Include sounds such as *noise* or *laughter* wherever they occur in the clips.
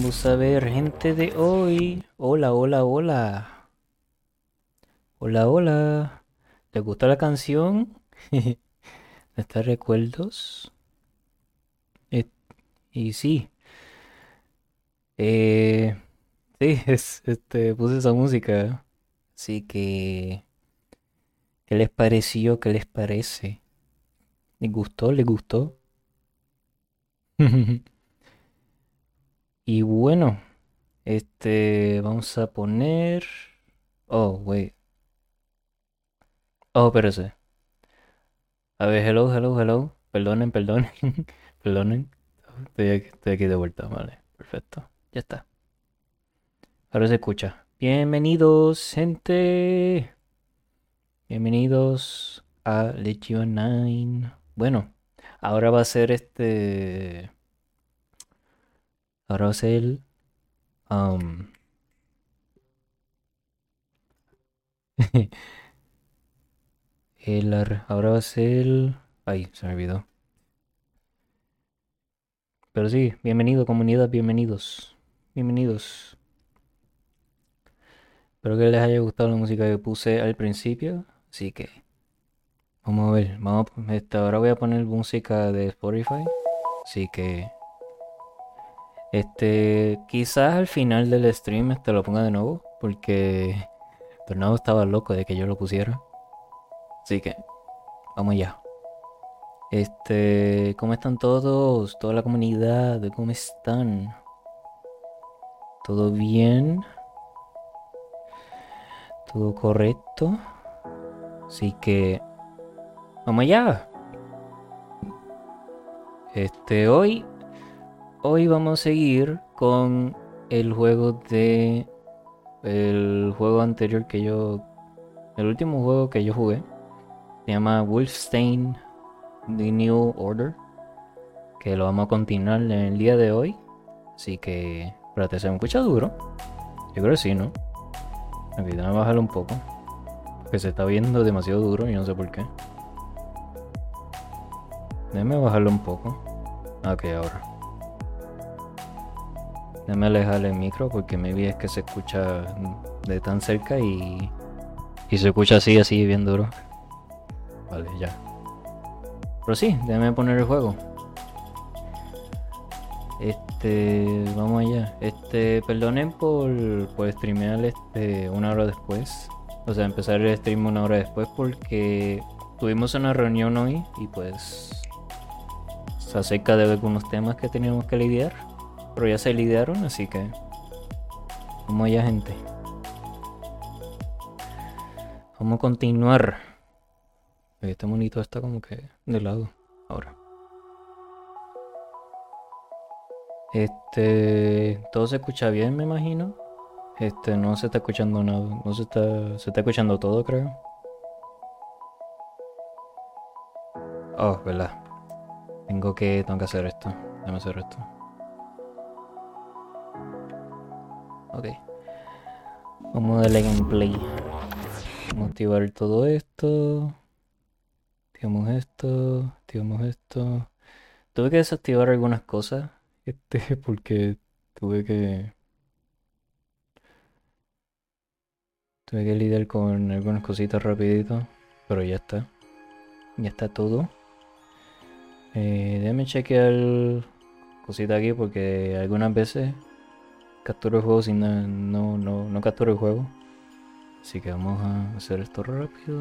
Vamos a ver, gente de hoy. Hola, hola, hola. Hola, hola. ¿Les gusta la canción? *laughs* ¿Está recuerdos? Eh, y sí. Eh, sí, *laughs* es, este, puse esa música. Así que, ¿qué les pareció? ¿Qué les parece? ¿Les gustó? ¿Les gustó? *laughs* Y bueno, este, vamos a poner... Oh, wait. Oh, espérese. A ver, hello, hello, hello. Perdonen, perdonen. *laughs* Perdonen. Estoy aquí, estoy aquí de vuelta, vale. Perfecto. Ya está. Ahora se escucha. Bienvenidos, gente. Bienvenidos a Legion 9. Bueno, ahora va a ser este... Ahora va *laughs* el... um, el el... Ay, se me olvidó. Pero sí, bienvenido comunidad, bienvenidos. Bienvenidos. Espero que les haya gustado la música que puse al principio. Así que vamos a ver. Vamos a- ahora voy a poner música de Spotify. Así que este quizás al final del stream este lo ponga de nuevo. Porque Tornado estaba loco de que yo lo pusiera. Así que vamos allá. Este, ¿cómo están todos? Toda la comunidad, ¿cómo están? ¿Todo bien? ¿Todo correcto? Así que vamos allá. Este, hoy hoy vamos a seguir con el juego de el juego anterior que yo el último juego que yo jugué. Se llama Wolfenstein The New Order que lo vamos a continuar en el día de hoy. Así que espérate se me escucha duro. Yo creo que sí no ok déjame bajarlo un poco porque se está viendo demasiado duro y no sé por qué. Déjame bajarlo un poco. Ok ahora déjame alejar el micro porque maybe es que se escucha de tan cerca y y se escucha así así bien duro vale ya pero sí, déjame poner el juego. Este, vamos allá. Este, perdonen por, por streamear este una hora después. O sea, empezar el stream una hora después porque tuvimos una reunión hoy y pues se acerca de algunos temas que teníamos que lidiar. Pero ya se lidiaron, así que vamos allá, gente. Vamos a continuar. Este monito está como que de lado ahora. Este, todo se escucha bien, me imagino. Este, no se está escuchando nada, no se está, se está escuchando todo, creo. Oh, verdad. Tengo que, tengo que hacer esto. Déjame hacer esto. Ok. Vamos a darle gameplay. Vamos a activar todo esto. Activamos esto, activamos esto. Tuve que desactivar algunas cosas, este, *laughs* porque tuve que tuve que lidiar con algunas cositas rapidito, pero ya está. Ya está todo. Eh, déjame chequear cositas aquí porque algunas veces capturo el juego sin na- no, no, no capturo el juego. Así que vamos a hacer esto rápido.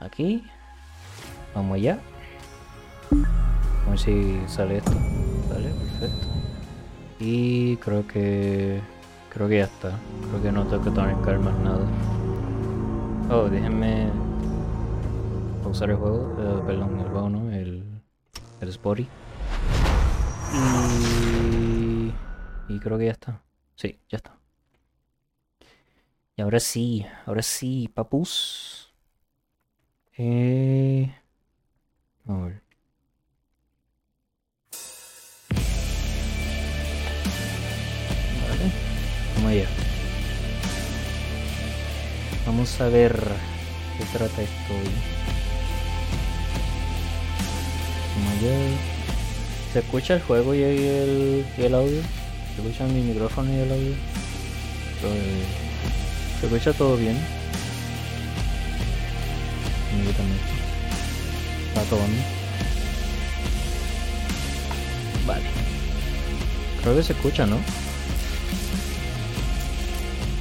Aquí. Vamos allá. A ver si sale esto. Sale, perfecto. Y creo que. Creo que ya está. Creo que no tengo que tocar más nada. Oh, déjenme pausar el juego. eh, perdón, el juego no, el. El Spotty. Y. Y creo que ya está. Sí, ya está. Y ahora sí, ahora sí, papus. Eh. A ver. Vale. Vamos allá. Vamos a ver qué trata esto hoy. Ya se escucha el juego y el, y el audio. Se escucha mi micrófono y el audio. Se escucha todo bien. Yo también. Está todo bien. Vale. Creo que se escucha, ¿no?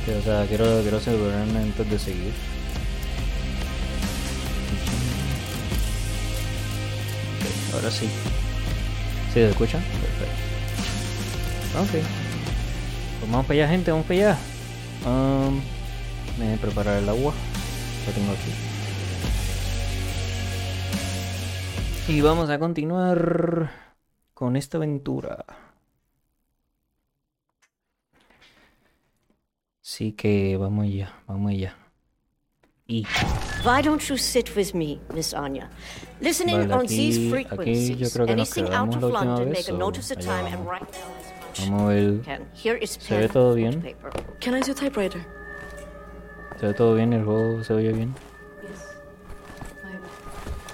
Que, o sea, quiero, quiero asegurarme antes de seguir. Ahora sí. ¿Sí se escucha? Perfecto. Ok. Pues vamos para allá, gente, vamos para allá. Um, me voy a preparar el agua. Lo tengo aquí. Y vamos a continuar con esta aventura. Así que vamos allá, vamos allá. Y Why don't you sit with me, Miss Anya? Listening Vale, on these frequencies, anything out of London, vez, make a note of the time and vamos. write down as much vamos a ver. ¿Se ve todo bien? ¿Se ve todo bien? ¿El juego se oye bien?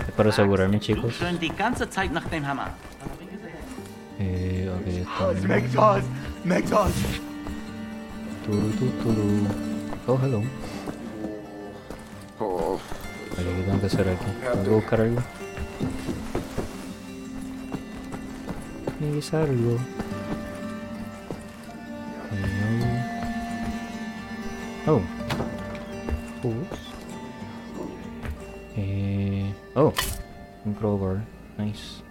Es para asegurarme, chicos. Eh, ok, está bien. Turu, tu, turu. Oh, hello. Vale, ¿qué tengo que hacer aquí? ¿Tengo que buscar algo? Tiene que ser algo. No. Oh. Eh, oh. Un crowbar. Nice.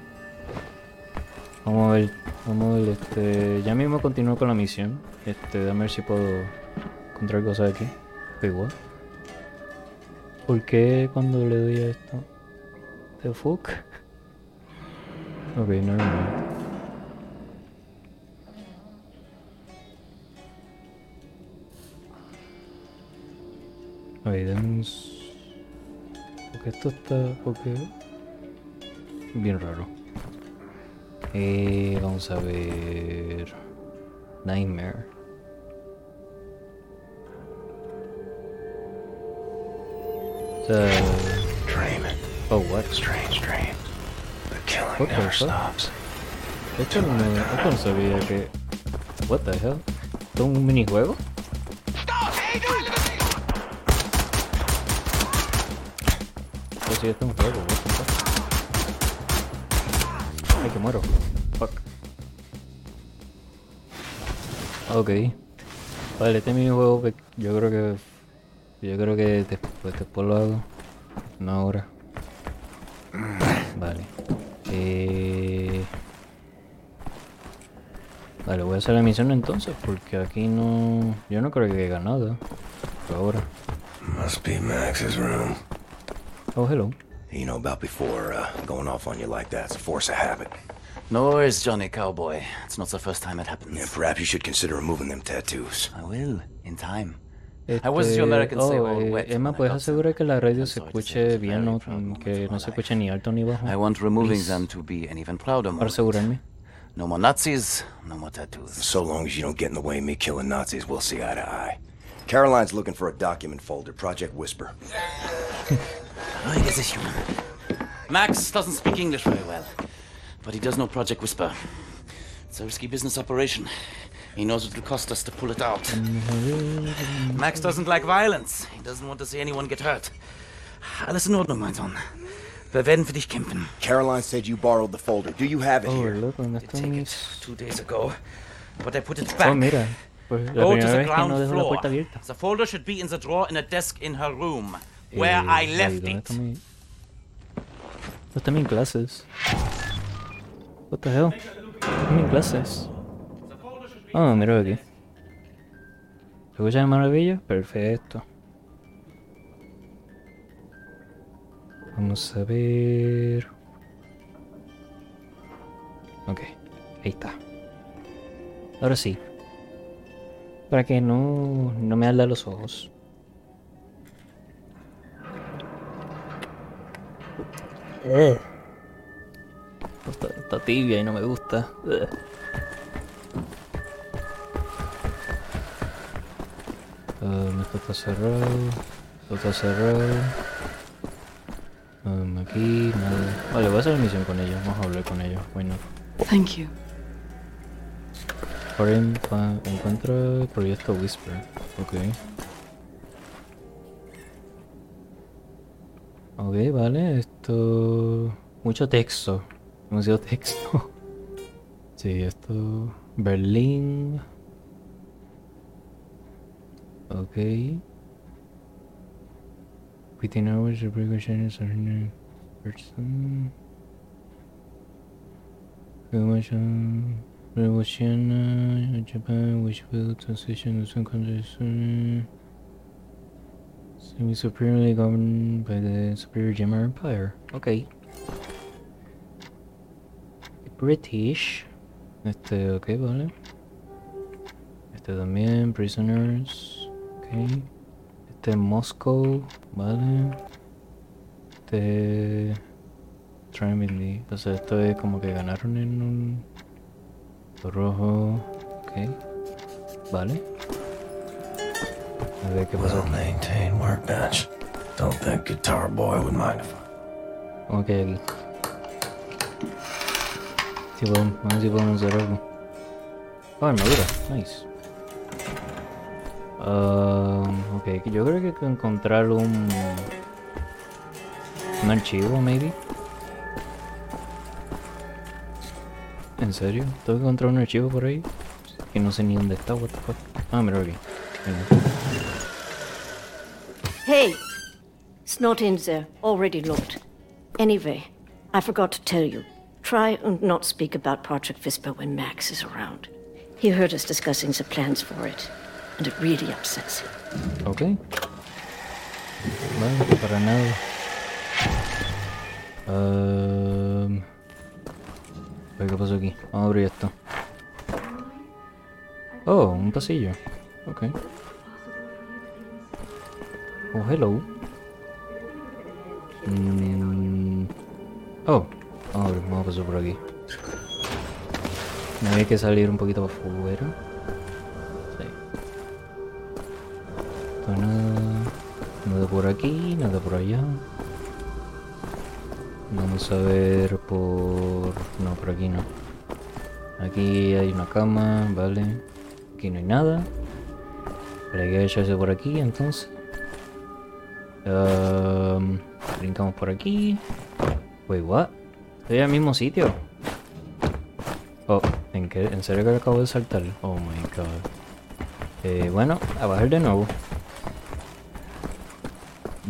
Vamos a ver. Vamos a ver, este. Ya mismo continúo con la misión. Este, déjame ver si puedo encontrar cosas aquí. What? ¿Por qué cuando le doy a esto? ¿The fuck? *laughs* Ok, never mind. Ok, demos... Porque esto está... Porque... Bien raro. Eh, vamos a ver... Nightmare. O sea... Dream. Oh, what? Strange dream. The killing What never stops. Esto no, esto no sabía que... What the hell? ¿Esto es un minijuego? Pues sí, esto es un juego? Ay, que muero. Fuck. Ok. Vale, este minijuego yo creo que... Yo creo que después, después lo hago. No ahora. Vale. Eh... Vale, voy a hacer la misión entonces porque aquí no... Yo no creo que haya nada. Por ahora. Must be Max's room. Oh, hello. You know about before uh, going off on you like that. It's a force of habit. No worries, Johnny Cowboy. It's not the first time it happens. Yeah, perhaps you should consider removing them tattoos. I will, in time. I was Este, your American oh, say all eh, wet Emma, when I ¿puedes got asegurar que la radio I'm se sorry to escuche it's a bien, very no, proud moment que no se escuche ni alto ni bajo? I want removing Please. them to be an even prouder Para moment. asegurarme. No more Nazis, no more tattoos. So long as you don't get in the way of me killing Nazis, we'll see eye to eye. Caroline's looking for a document folder, Project Whisper. *laughs* Oh, he is a human. Max doesn't speak English very well, but he does know Project Whisper. It's a risky business operation. He knows it will cost us to pull it out. Max doesn't like violence. He doesn't want to see anyone get hurt. Alles in Ordnung, mein Sohn. Wir werden für dich kämpfen. Caroline said you borrowed the folder. Do you have it Oh, here? loco, ¿dónde I están take it two days ago, but I put it back. Oh, mira. Pues Go to the vez ground no floor. The folder should be in the drawer in a desk in her room, where Eh, I left ¿dónde it. ¿Dónde están mis clases? What the hell? ¿Dónde están mis clases? Oh, mira aquí. ¿Se escucha de maravilla? Perfecto. Vamos a ver. Ok, ahí está. Ahora sí. Para que no, no me arda los ojos. Eh. Está, está tibia y no me gusta. Um, esto está cerrado. Esto está cerrado. Um, aquí nada. Vale, voy a hacer misión con ellos. Vamos a hablar con ellos. Bueno. Thank you. Encuentra el proyecto Whisper. Ok. Ok, vale. Esto. Mucho texto. Demasiado texto. *laughs* Sí, esto. Berlín. Ok. Within hours, the precautions are in person. Revolution, uh, Japan, which will transition to some countries soon. Semi superiorly governed by the superior German Empire. Okay. British. Este, ok, vale. Este también, prisoners. Ok. Este, Moscow, vale. Este. Trinity. Entonces esto es como que ganaron en un. rojo. Ok. Vale. A ver qué pasó. Workbench. Don't think Guitar Boy would mind if I... Ok, aquí. Sí, podemos, vamos a ver si podemos hacer algo. Oh, armadura. Nice. Um, ok, yo creo que hay que encontrar un... Un archivo, maybe. ¿En serio? ¿Tengo que encontrar un archivo por ahí? Que no sé ni dónde está, what the fuck. Ah, mira aquí. Mira. Hey! It's not in there. Already looked. Anyway, I forgot to tell you. Try and not speak about Project Whisper when Max is around. He heard us discussing the plans for it, and it really upsets him. Ok. Vale, para nada. Um, a ver qué pasó aquí. Vamos a abrir esto. Oh, un pasillo. Ok. Oh, hello. Mm, Oh, vamos a pasar por aquí. Me hay que salir un poquito afuera. Sí. Nada, nada por aquí, nada por allá. Vamos a ver por... No, por aquí no. Aquí hay una cama, vale. Aquí no hay nada. Hay que echarse por aquí entonces. Um, brincamos por aquí. Wait, what? Estoy en el mismo sitio. Oh, ¿en serio que acabo de saltar? Oh my god. Eh, bueno, a bajar de nuevo.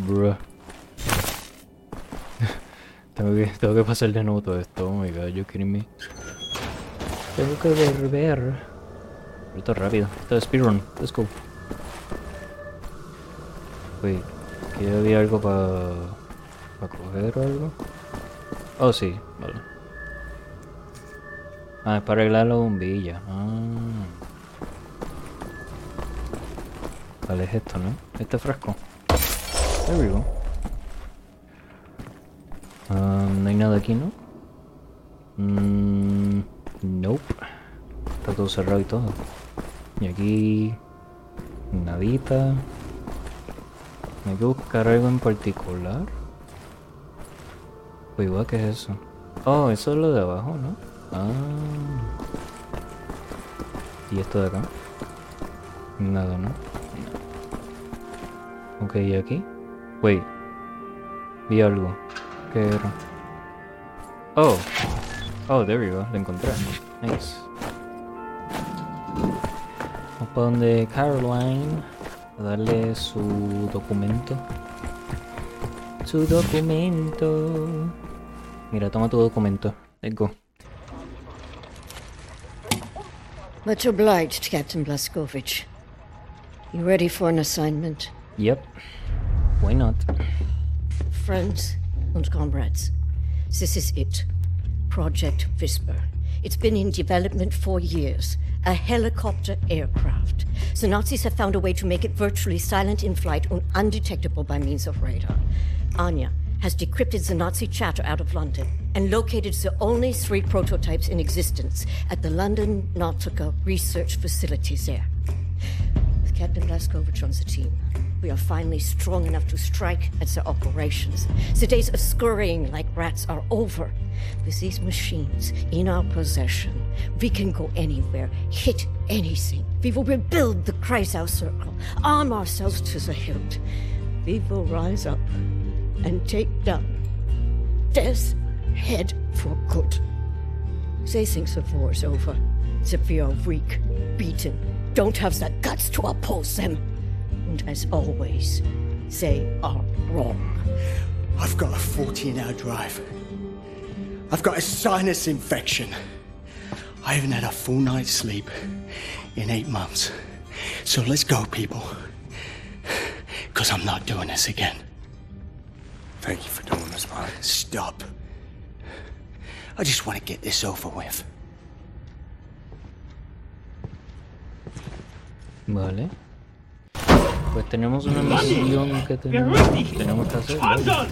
Bruh. *laughs* tengo, que, tengo que pasar de nuevo todo esto. Oh my god, you kidding me? Tengo que volver. Esto es rápido. Esto es speedrun. Let's go. Wait, ¿aquí había algo para para coger o algo? Oh, sí, vale. Ah, es para arreglar la bombilla. Ah. Vale, es esto, ¿no? Este frasco. There we go. Ah, no hay nada aquí, ¿no? Mm, nope. Está todo cerrado y todo. Y aquí... Nadita. Hay que buscar algo en particular. Uy, ¿qué es eso? Oh, eso es lo de abajo, ¿no? Ah. ¿Y esto de acá? Nada, ¿no? Ok, ¿y aquí? Wait. Vi algo. ¿Qué era? Oh. Oh, there we go. Lo encontré. Nice. Vamos para donde Caroline. A darle su documento. Su documento. Mira, toma tu documento. Let's go. Much obliged, Captain Blaskovich. You ready for an assignment? Yep. Why not? Friends and comrades, this is it. Project Whisper. It's been in development for years. A helicopter aircraft. The Nazis have found a way to make it virtually silent in flight and undetectable by means of radar. Anya has decrypted the Nazi chatter out of London and located the only three prototypes in existence at the London Nautica research facilities there. With Captain Blaskovich on the team, we are finally strong enough to strike at the operations. The days of scurrying like rats are over. With these machines in our possession, we can go anywhere, hit anything. We will rebuild the Kreisau Circle, arm ourselves to the hilt. We will rise up and take down death's head for good. They think the war's over, that we are weak, beaten, don't have the guts to oppose them. And as always, they are wrong. I've got a 14 hour drive. I've got a sinus infection. I haven't had a full night's sleep in eight months. So let's go, people. Because I'm not doing this again. Thank you for doing this, Bond. Stop. I just want to get this over with. Vale. Pues tenemos una misión que tenemos, tenemos que hacer.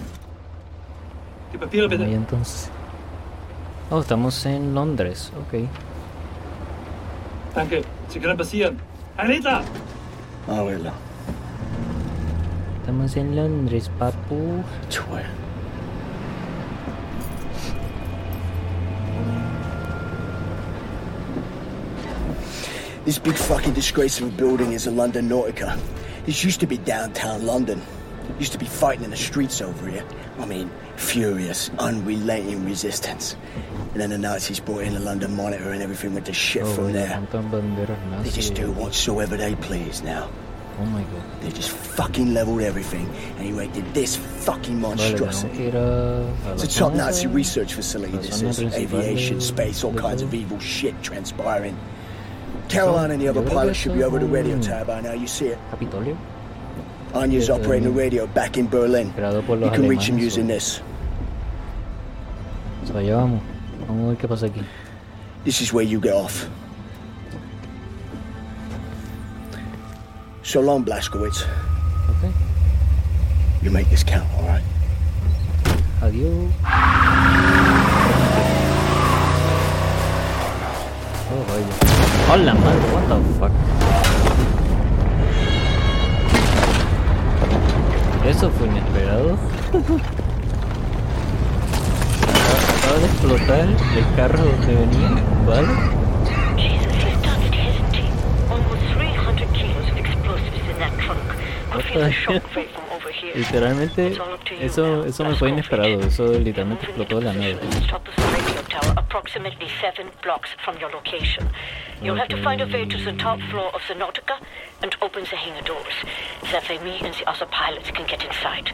Y entonces. Oh, estamos en Londres, ok. Danke. Sie können passieren. Herr Littler! Ah. Estamos en Londres, papu. Twat. This big fucking disgrace of a building is a London Nautica. This used to be downtown London. Used to be fighting in the streets over here. I mean, furious, unrelenting resistance. And then the Nazis brought in the London Monitor and everything went to shit Oh, from there. They just do whatsoever they please now. Oh my god. They just fucking leveled everything and erected this fucking monstrosity. que ir a, a It's a top Nazi research facility. This is aviation, space, all kinds of evil shit transpiring. Caroline and the other pilots should be over the radio tower by now. You see it. Capitolio. Anya's operating the radio back in Berlin. You can reach him using this. Allá vamos. Vamos a ver qué pasa aquí. This is where you get off. So long, Blaskowitz. Ok. You make this count, all right? Adiós. Oh, vaya. Hola, madre, what the fuck. Eso fue inesperado. Acaba de explotar el carro donde venía, ¿vale? *laughs* Literalmente, eso, eso me fue inesperado. Eso literalmente explotó de la nada. You'll have to find a way to the top floor of the Nautica and open the hangar doors. That way me and the other pilots can get inside.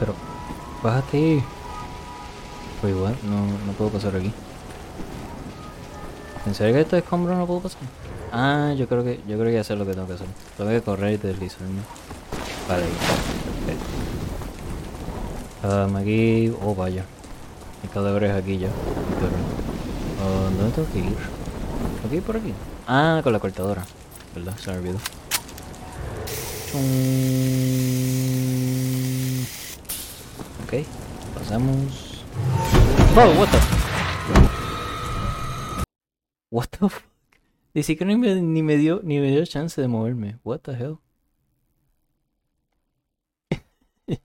Pero, bájate. Pues igual, no, no puedo pasar aquí. ¿En serio que estos escombros no puedo pasar? Ah, yo creo que, yo creo que ya sé lo que tengo que hacer. Tengo que correr y deslizarme. Vale. Um, aquí, oh vaya. Hay cadáveres aquí ya. ¿Dónde tengo que ir? ¿Aquí por aquí? Ah, con la cortadora. ¿Verdad? Se me olvidó. Ok, pasamos. Wow, what the What the Ni siquiera ni me, ni me dio ni me dio chance de moverme. What the hell? *laughs*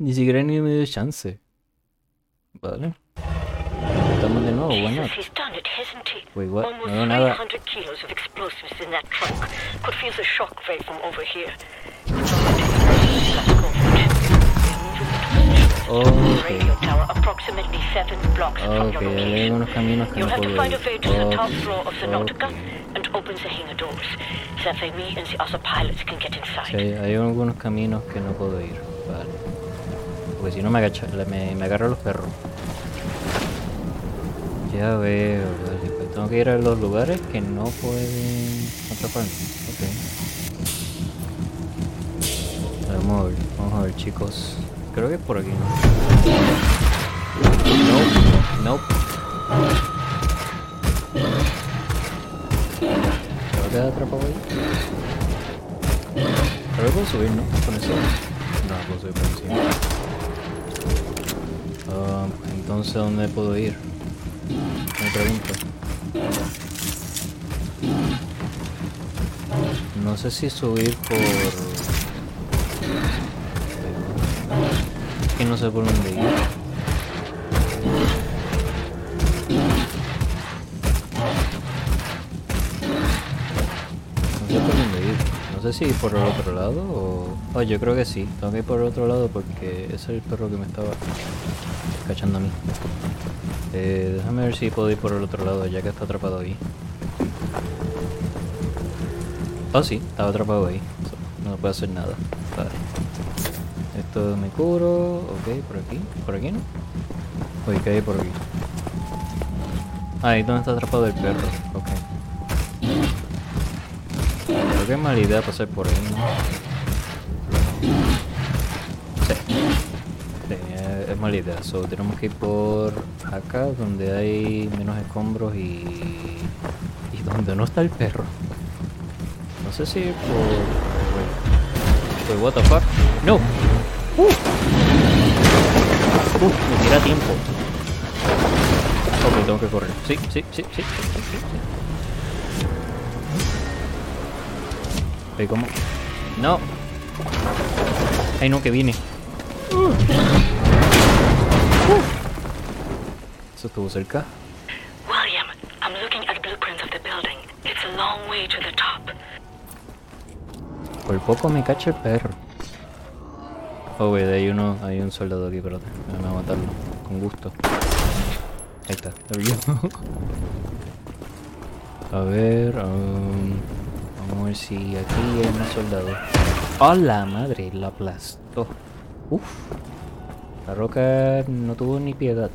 ni siquiera ni me dio chance. Vale. Estamos de nuevo, he? Wait, what? No veo nada. 300 kilos Okay. Ok, hay algunos caminos que no puedo ir. way to the top Ok, floor of the Nautica ok. and open the hangar doors. That way me and the other pilots can get Sí, hay, algunos caminos que no puedo ir. Vale. Porque si no me agacha, me, me agarro los perros. Ya veo, vale. Pues tengo que ir a los lugares que no pueden atraparme. Ok. Vamos a ver, vamos a ver chicos. Creo que es por aquí, ¿no? Nope, nope. ¿Se va a quedar atrapado ahí? Pero puedo subir, ¿no? Con eso. No, puedo subir por encima. Ah, entonces, ¿dónde puedo ir? Me pregunto. No sé si subir por... ir. No sé por dónde ir. No sé si por el otro lado o... Oh, yo creo que sí. Tengo que ir por el otro lado porque ese es el perro que me estaba cachando a mí. Eh, déjame ver si puedo ir por el otro lado ya que está atrapado ahí. Oh sí, estaba atrapado ahí. No puedo hacer nada. Esto me curo. Ok, por aquí. ¿Por aquí no? Uy, ¿qué hay por aquí? Ah, ahí donde está atrapado el perro. Ok. Que es mala idea pasar por ahí, ¿no? Sí. Es mala idea. So, tenemos que ir por acá donde hay menos escombros y... Y donde no está el perro. No sé si por... Wait, what the fuck? No. Uh. Uh, me tira tiempo. Ok, tengo que correr. Sí, sí, sí, sí, sí, cómo. No. Ay no, que viene. Uh. Uh. Eso estuvo cerca. William, I'm looking at blueprints of the building. It's a long way to the top. Por poco me cacha el perro. Oh, wey, hay uno, hay un soldado aquí, espérate. Déjame a matarlo. Con gusto. Ahí está. *laughs* A ver, um, vamos a ver si aquí hay más soldados. ¡Oh, la madre! La aplastó. Uf. La roca no tuvo ni piedad.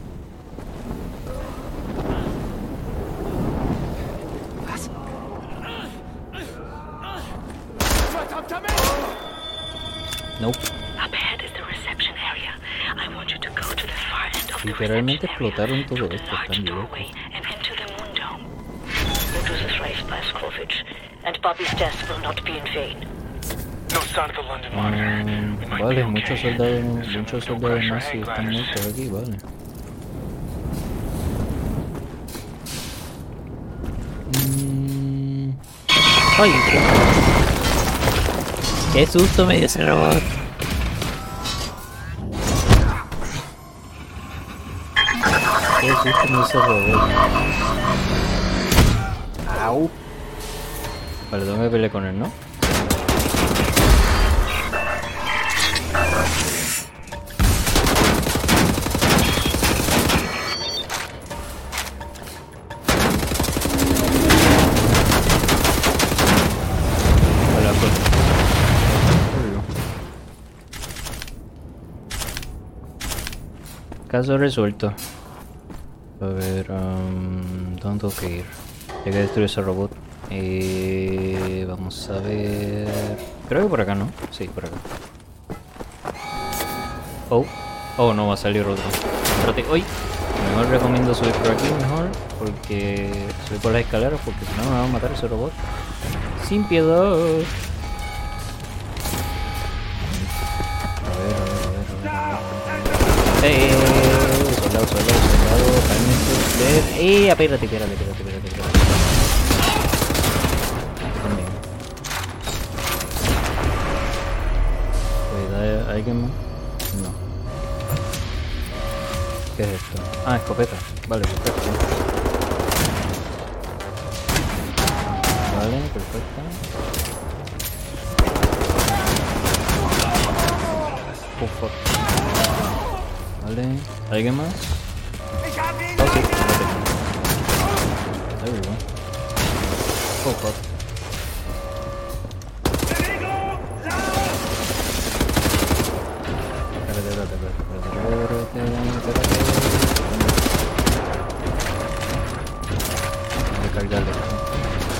Nope. Of the London monitor. Mm, We might vale, be muchos soldados, muchos soldados nazis están muertos aquí, vale. Mm. ¡Ay! Qué... ¡Qué susto me dio ese robot! ¡Qué susto me dio ese robot! ¡Au! Vale, tengo que pelear con él, ¿no? Pues. Caso resuelto. A ver, um, ¿dónde tengo que ir? Hay que destruir ese robot. Eh, vamos a ver. Creo que por acá, ¿no? Sí, por acá. Oh, oh, no va a salir otro. Espérate, hoy. Mejor recomiendo subir por aquí mejor. Porque subir por las escaleras. Porque si no me va a matar ese robot. Sin piedad. A ver, a ver, a ver, a ver, a soldado, soldado, cálmense. Eh, espérate, espérate, espérate, espérate, espérate. Cuidado, ¿alguien más? No. ¿Qué es esto? Ah, escopeta. Vale, perfecto. Vale, perfecto. Oh, fuck. Vale. ¿Alguien más? Oh, sí. There we go. Oh, fuck.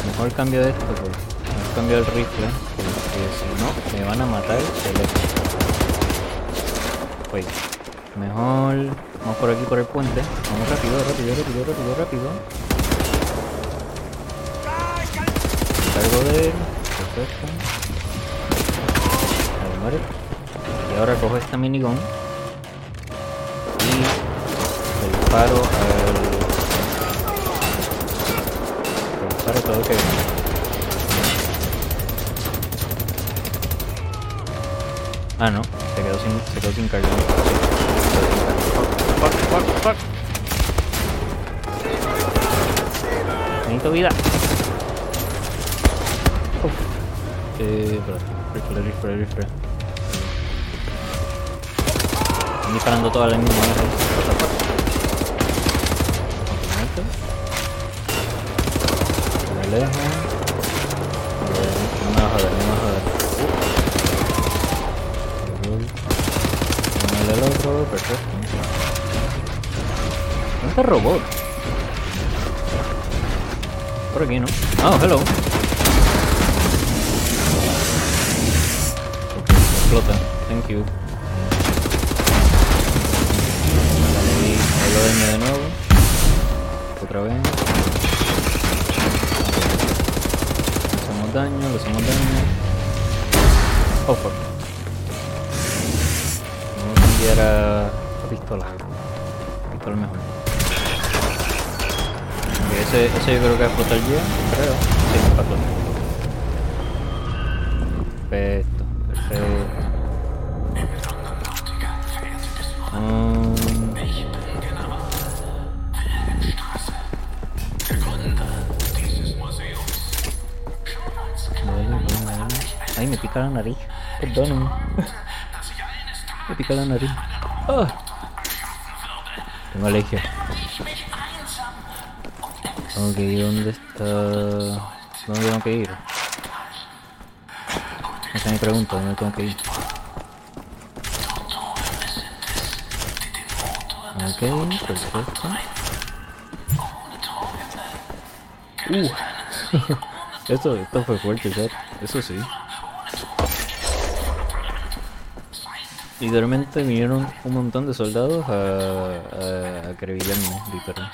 Mejor cambio de esto, porque mejor cambio el rifle, porque si no me van a matar el Wait. Mejor vamos por aquí por el puente. Vamos rápido, rápido, rápido, rápido, rápido. Cargo de él. Perfecto. Muere. Y ahora cojo esta minigun. Y le disparo al. Le disparo todo que. Ah, no. Se quedó sin, se quedó sin carga. Fuck. Necesito vida. Uf. Eh, espérate. Rifle, rifle, rifle. Están disparando todas las mismas Me. A ver, ¿Dónde está el robot? Por aquí, ¿no? Oh, hello. Explota. Thank you. Daño de nuevo. Otra vez. Le hacemos daño, le hacemos daño. Oh, fuck. Vamos a cambiar a pistola. Pistola mejor. Ese, ese yo creo que a explotar ya, creo. Sí, explotar. Perfecto, perfecto. Um. Ay, me pica la nariz. Perdóname. *laughs* Me pica la nariz. Ah. Tengo alergia. Ok, ¿dónde está? ¿Dónde tengo que ir? Esa es mi pregunta, ¿dónde tengo que ir? Ok, perfecto. Uh. *laughs* esto, esto fue fuerte. Eso sí. Literalmente vinieron un montón de soldados a, a, a literal.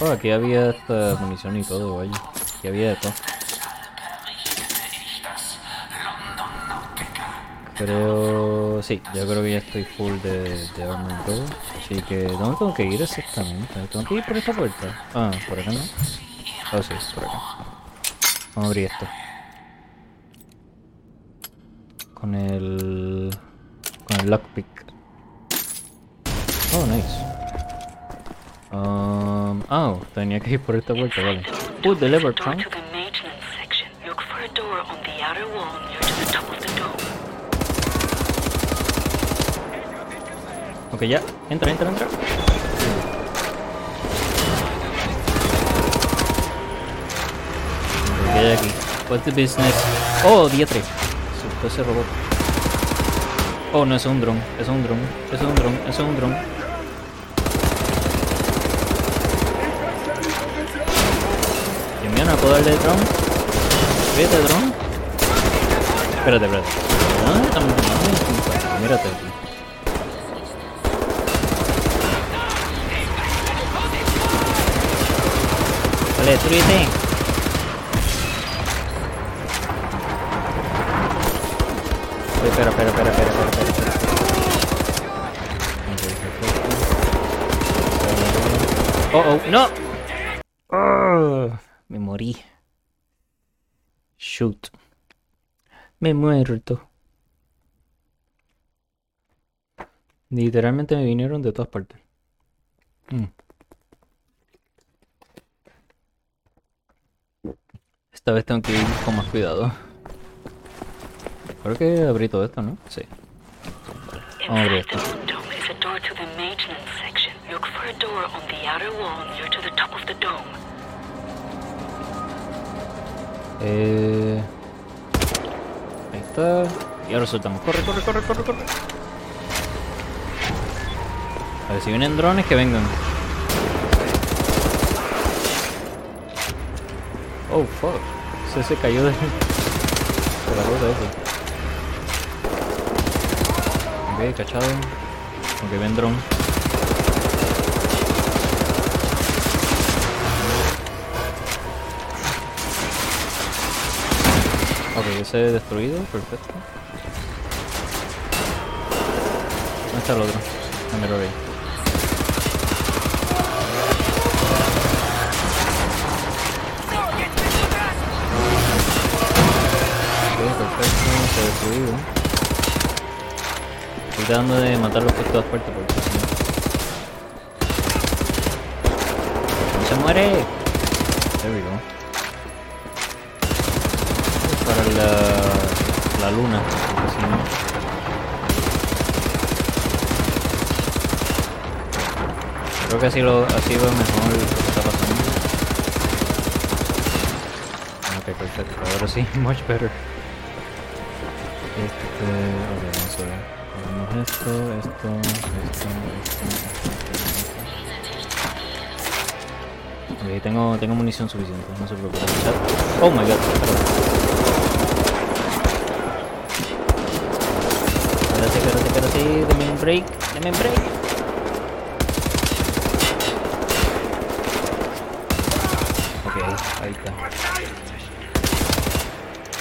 Oh, aquí había hasta munición y todo, vaya. Aquí había de todo. Creo... Sí, yo creo que ya estoy full de, de arma y todo. Así que, ¿dónde tengo que ir exactamente? ¿Tengo que ir por esta puerta? Ah, por acá no. Oh, sí, por acá. Vamos a abrir esto. Con el... Con el lockpick. Oh, nice. Um, oh, tenía que ir por esta puerta, vale. Uh, the lever trunk. to the maintenance section. Look for a door on the outer wall near to the top of the dome. Ok, ya. Entra, entra, entra. ¿Qué hay aquí? What's the business? Oh, 3. Asustó ese robot. Oh, no, es un dron. Es un dron. Es un dron. Es un dron. No puedo darle el dron. Fíjate, dron. Espérate, espérate. ¿Dónde estamos? ¿Dónde? Mírate aquí. Vale, destruyete. Oye, espera, espera, espera, espera, espera. Oh, oh, no. Ah, me morí. Shoot. Me he muerto. Literalmente me vinieron de todas partes. Mm. Esta vez tengo que ir con más cuidado. Creo que abrí todo esto, ¿no? Sí. Vamos a abrir esto. Eh... Y ahora soltamos. Corre, corre, corre, corre, corre. A ver si vienen drones que vengan. Oh fuck. Se, se cayó de, *laughs* de la rueda ese. Ok, cachado. Ok, ven dron. Ok, ese he destruido, perfecto. ¿Dónde está el otro? No me lo veo. destruido. Estoy tratando de matarlos por todas partes porque si no. ¡Se muere! There we go. Luna, no... Creo que así, lo, así veo mejor que pasando. Ok, perfecto. Ahora sí, *laughs* much better. Este, vamos a ver. Hagamos esto, esto, esto, esto. Ok, tengo, tengo munición suficiente, no se preocupen. Oh my god. Dame un break, dame un break. Ok, ahí está.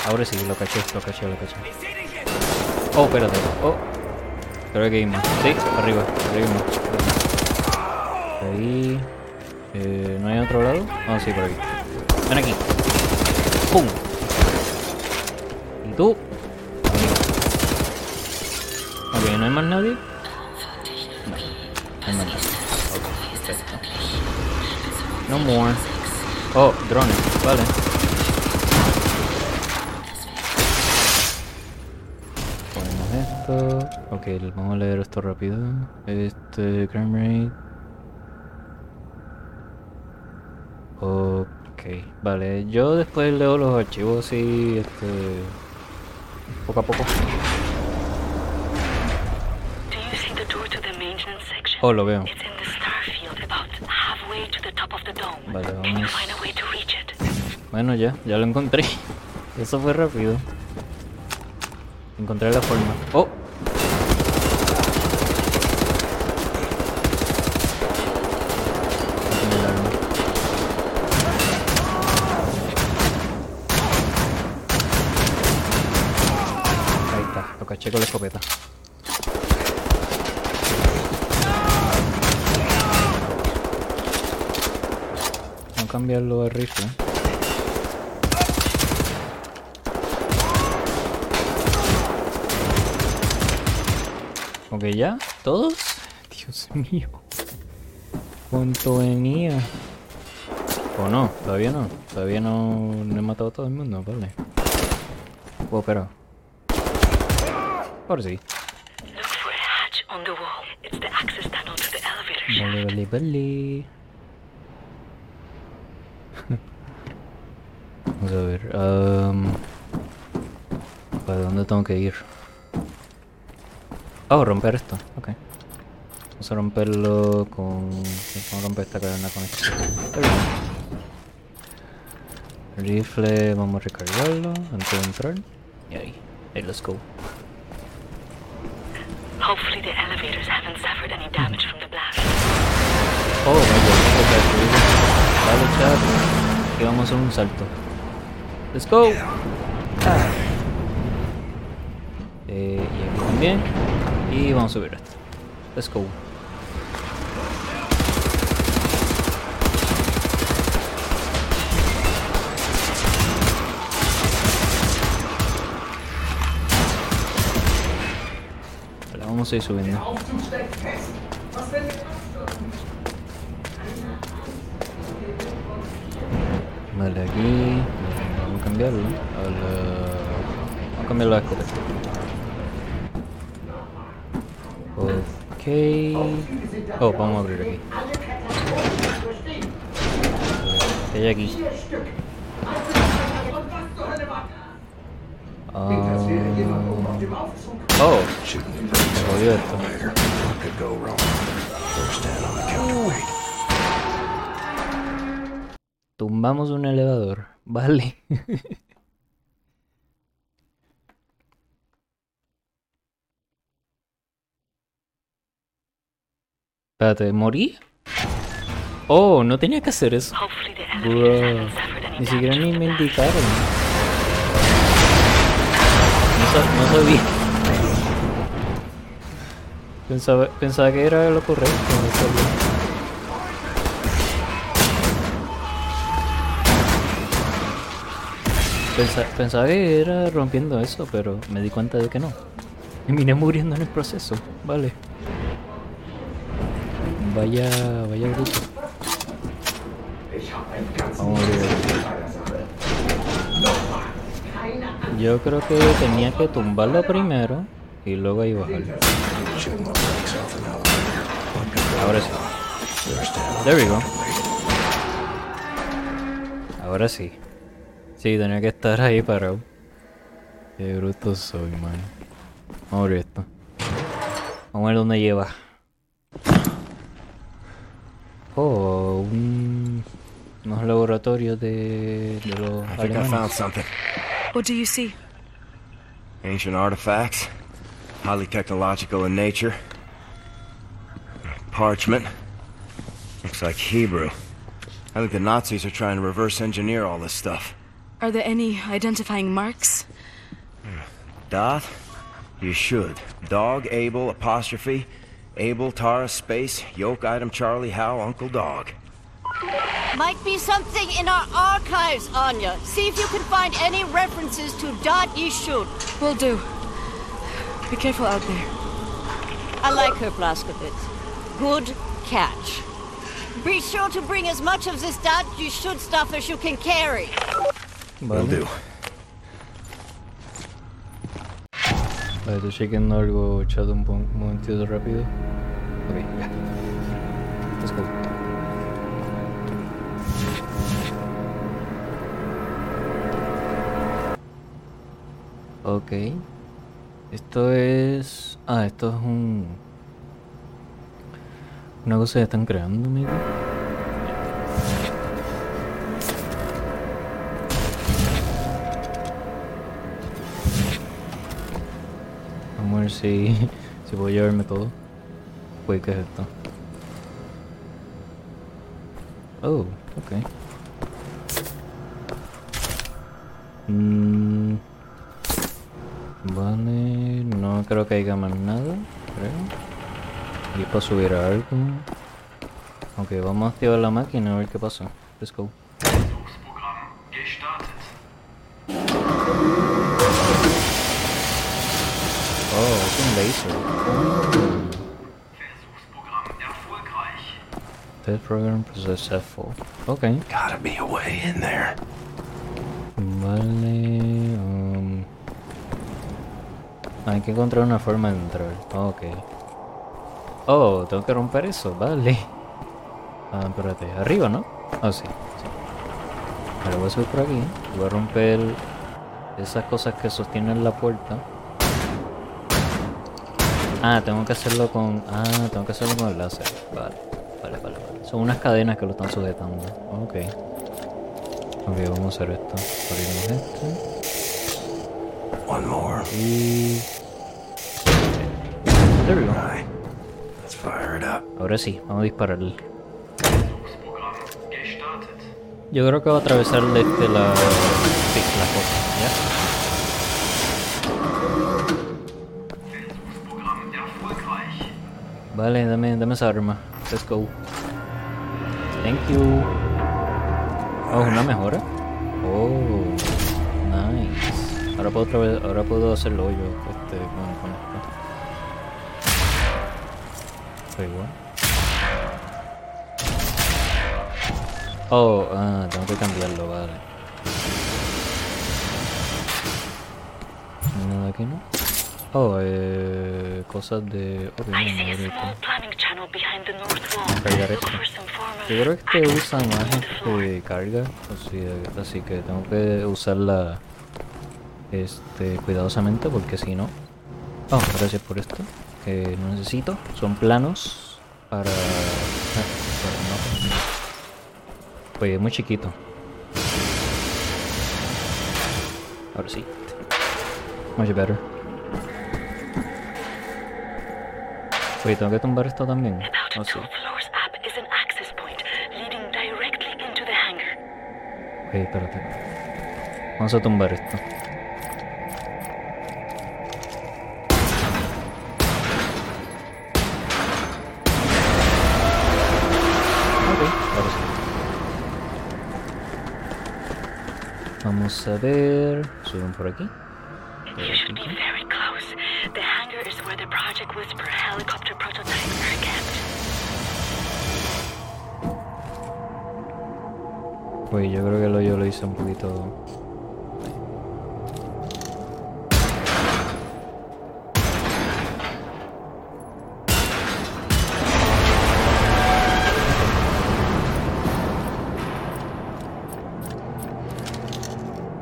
Ahora sí, lo caché, lo caché, lo caché. Oh, espérate. Oh. Creo que hay. Sí, arriba, arriba. Ahí. Eh, ¿No hay otro lado? Ah, sí, por aquí. Ven aquí. ¡Pum! ¿Y tú? Más nadie? No. No. No more. Oh, drones, vale. Ponemos esto. Ok, vamos a leer esto rápido. Este, crime rate. Ok, vale. Yo después leo los archivos así, este. poco a poco. Do you see the door to the maintenance section? Oh, lo veo. It's in the starfield, about halfway to the top of the dome. Vale, vamos. Bueno, ya, ya lo encontré. *laughs* Eso fue rápido. Encontré la forma. ¡Oh! Ahí está, lo caché con la escopeta. Cambiarlo de rifle. Ok, ya, todos. Dios mío. ¿Cuánto venía? O no, todavía no. Todavía no, no he matado a todo el mundo, vale. Oh, pero. Ahora sí. Look for a hatch on the wall. It's the access tunnel to the elevator shaft. Vale, vale, vale. Vamos a ver. am, ¿Para dónde tengo que ir? Oh, romper esto. Ok. Vamos a romperlo con... Vamos a romper esta cadena con esto. Rifle, vamos a recargarlo antes de entrar. Y ahí. Ahí, let's go. Hopefully the elevators haven't suffered any damage from the blast. Oh, está destruido. Vale, chat. Y vamos a hacer un salto. Let's go. Ah. Eh, y aquí también. Y vamos a subir esto. Let's go. Vale, vamos a ir subiendo. Vale, aquí cambiarlo a la... Vamos a cambiarlo a escopeta. Ok. Oh, vamos a abrir aquí. ¿Qué hay aquí? Ah, oh, jodió esto. Tumbamos un elevador. Vale. Espérate, ¿morí? Oh, no tenía que hacer eso. Ni siquiera ni me indicaron. No, no sabía. Pensaba, pensaba que era lo correcto. no sabía. Pensa- pensaba que era rompiendo eso, pero me di cuenta de que no. Vine muriendo en el proceso. Vale. Vaya, vaya bruto. Vamos a. Yo creo que tenía que tumbarlo primero y luego ahí bajarlo. Ahora sí. There we go. Ahora sí. Sí, tenía que estar ahí parado. Qué bruto soy, man. Vamos a ver esto. Vamos a ver dónde lleva. Oh, un- unos laboratorios de, de los I think I found something. What do you see? Ancient artifacts, highly technological in nature. Parchment. Looks like Hebrew. I think the Nazis are trying to reverse engineer all this stuff. Are there any identifying marks? Dot? You should. Dog, Abel, apostrophe. Abel, Tara, space, yoke, item, Charlie, Hal, Uncle Dog. Might be something in our archives, Anya. See if you can find any references to Dot Yishud. Will do. Be careful out there. I like her, Blaskovitz. Good catch. Be sure to bring as much of this Dot Yishud stuff as you can carry. Will Vale. do. Vale, estoy chequeando algo, chat un momentito rápido. Ok, ya. Let's go. Ok. Esto es... Ah, esto es un... Una cosa que están creando, amigo. Ver si, si puedo llevarme todo. Uy, ¿qué es esto? Oh, ok. Mm, vale, no creo que haya más nada, creo. Y para subir a algo. Ok, vamos a activar la máquina a ver qué pasa. Let's go. Oh, laser. Test program successful. Ok. Gotta be a way in there. Vale. um, hay que encontrar una forma de entrar. Ok. Oh, tengo que romper eso. Vale. Ah, espérate. Arriba, ¿no? Ah, sí. sí. Ahora voy a subir por aquí. Voy a romper esas cosas que sostienen la puerta. Ah, tengo que hacerlo con... Ah, tengo que hacerlo con el láser. Vale. Vale, vale, vale. Son unas cadenas que lo están sujetando. Ok. Ok, vamos a hacer esto. Abrimos esto. One more. Y... There we go. Let's fire it up. Ahora sí, vamos a dispararle. Yo creo que va a atravesar este la... Sí, la cosa, ¿ya? Vale, dame, dame esa arma. Let's go. Thank you. Oh, una mejora. Oh, nice. Ahora puedo, otra vez- ahora puedo hacerlo yo este, con, con esto. Igual. Oh, ah, tengo que cambiarlo, vale. Nada aquí, ¿no? Oh, eh, cosas de... North wall. Cargar esto. Yo creo que pipe usan más este carga, así, así que tengo que usarla este cuidadosamente porque si no. Oh, gracias por esto. Que no necesito. Son planos para. *laughs* para no. Pues es muy chiquito. Ahora sí. Much better. Oye, tengo que tumbar esto también. Oh, sí. Ok, espérate. Vamos a tumbar esto. Vamos a ver. Suben por aquí. You should hangar is where the Project Whisper helicopter prototypes are kept. Pues yo creo que lo yo lo hice un poquito.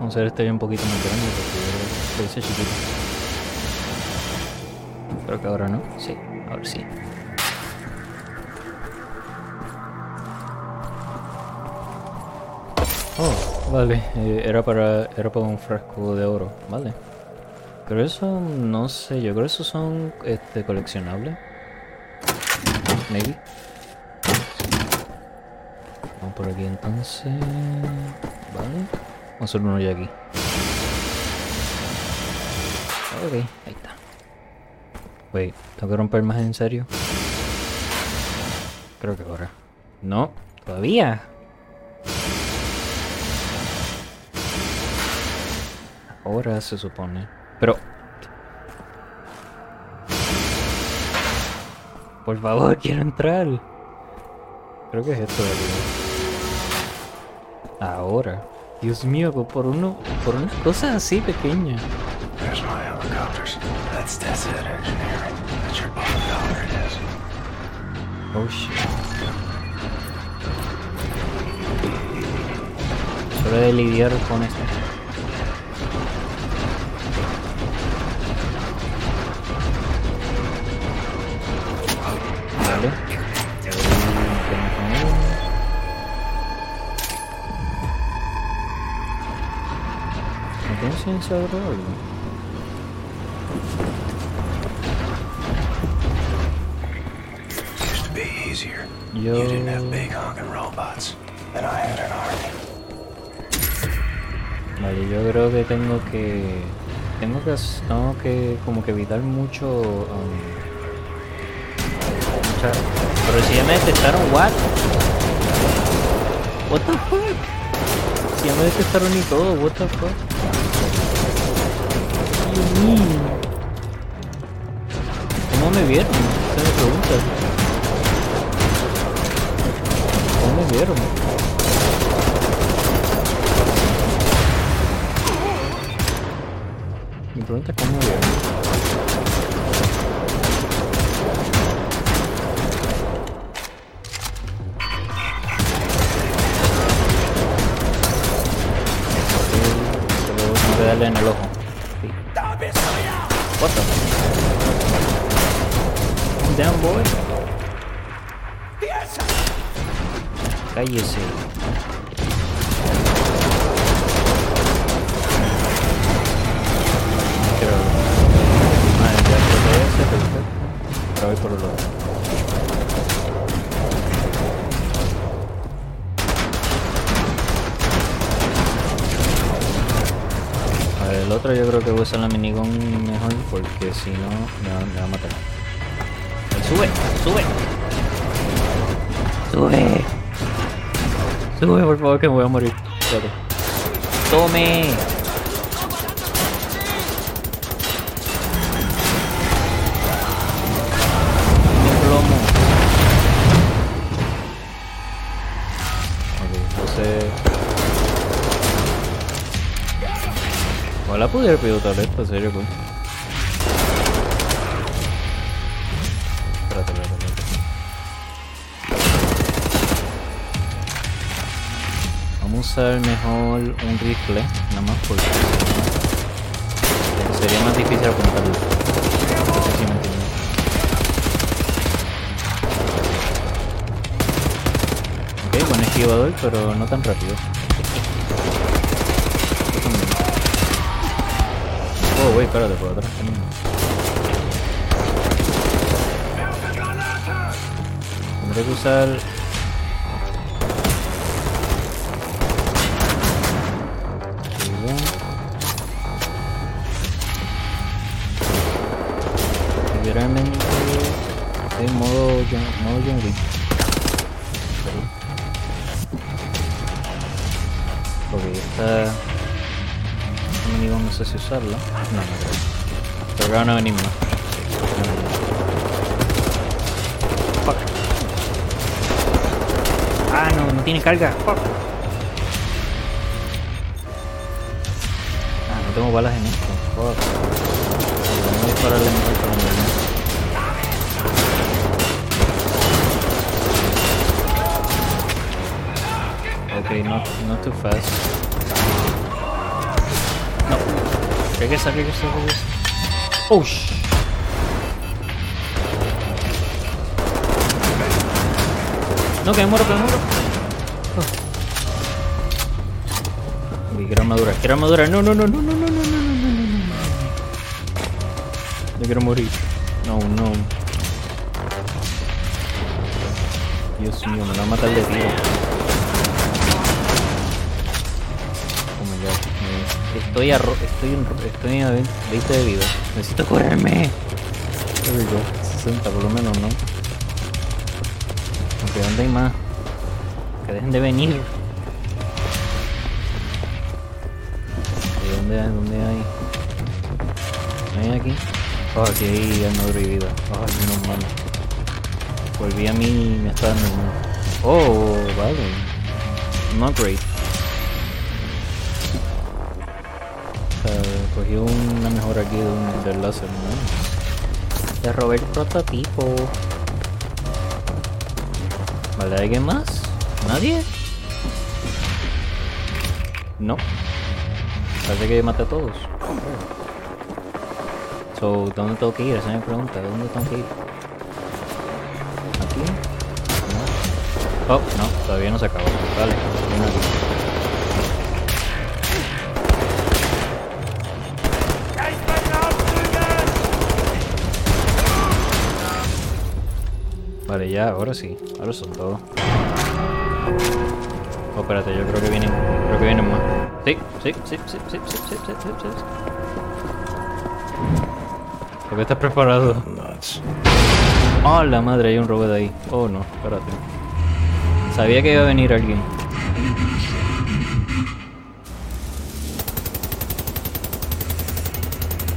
Hacer este un poquito más grande porque lo hice chiquito. Creo que ahora no. Sí, ahora sí. Oh, vale. eh, era para era para un frasco de oro, vale. Pero eso no sé, yo creo que esos son este coleccionables. Maybe. Vamos por aquí entonces. Vale. Vamos a hacer uno ya aquí. Ok, ahí está. Wait, ¿tengo que romper más en serio? Creo que ahora. No, todavía. Ahora se supone. Pero... Por favor, *laughs* quiero entrar. Creo que es esto de aquí. Ahora. Dios mío, por uno, por unas cosas así pequeñas. There's my helicopters. That's engineer. Oh shit. Solo de lidiar con esto. Vale. ¿No tienes o algo? Yo... You didn't have big honking robots, and I had an army. Vale, yo creo que tengo que... Tengo que... Tengo que como que evitar mucho... um, mucha... Pero si ya me detectaron, what? What the fuck? Si ya me detectaron y todo, what the fuck? ¿Cómo me vieron? Se me pregunta. ¿Cómo me vieron? Mi pregunta ¡Sube! ¡Sube! ¡Sube! ¡Sube, por favor, que me voy a morir! Espérate. ¡Tome! Ok, entonces... Ojalá pudiera pilotar esto, en serio, pues. Usar mejor un rifle, nada más porque sería más difícil apuntarlo. No. Ok, buen esquivador, pero no tan rápido. Oh, wey, espérate, por atrás también. Tendré que usar... Literalmente en modo modo John Wick. Ok, esta minigun no sé si usarla. No, no creo. Pero que van a venir más. Fuck. Ah, no, no tiene carga. Fuck. Ah, no tengo balas en esto. Regresa, regresa, regresa. Oh, sh No, que me muero, que me muero. Oh. Uy, quiero armadura, quiero armadura. No, no, no, no, no, no, no, no, no, no, no, no. Yo quiero morir. No, no. Dios mío, me va a matar de tiro. Estoy a estoy en estoy a 20 20 de vida. Necesito curarme. There we go. 60 por lo menos, ¿no? Aunque ¿dónde hay más? Que dejen de venir. ¿Y dónde hay? ¿Dónde hay? ¿No hay aquí? Oh, aquí hay y vida. Oh, menos mal. Volví a mi, mi estado normal. Oh, vale. Not great. Una mejora aquí de un, del láser, ¿no? De Robert prototipo. ¿Vale? ¿Alguien más? ¿Nadie? No. Parece que maté a todos. So, ¿dónde tengo que ir? Esa es mi pregunta. ¿Dónde tengo que ir? ¿Aquí? No. Oh, no, todavía no se acabó. Vale, ven aquí. Vale, ya, ahora sí. Ahora son todos. Oh, espérate, yo creo que vienen. Creo que vienen más. Sí, sí, sí, sí, sí, sí, sí, sí, sí, sí. ¿Por qué estás preparado? Oh, la madre, hay un robot ahí. Oh, no, espérate. Sabía que iba a venir alguien.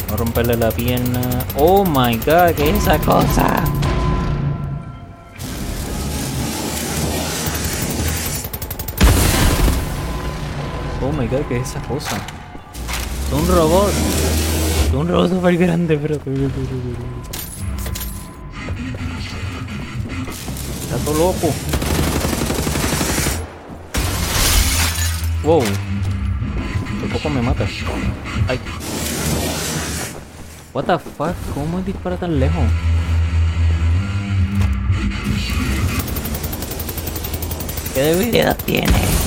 Voy a romperle la pierna. Oh my god, ¿qué es esa cosa? My god, ¿qué es esa cosa? Un robot. Un robot super grande, pero. Está todo loco. Wow. Por poco me mata. Ay. What the fuck? ¿Cómo dispara tan lejos? ¿Qué debilidad tiene?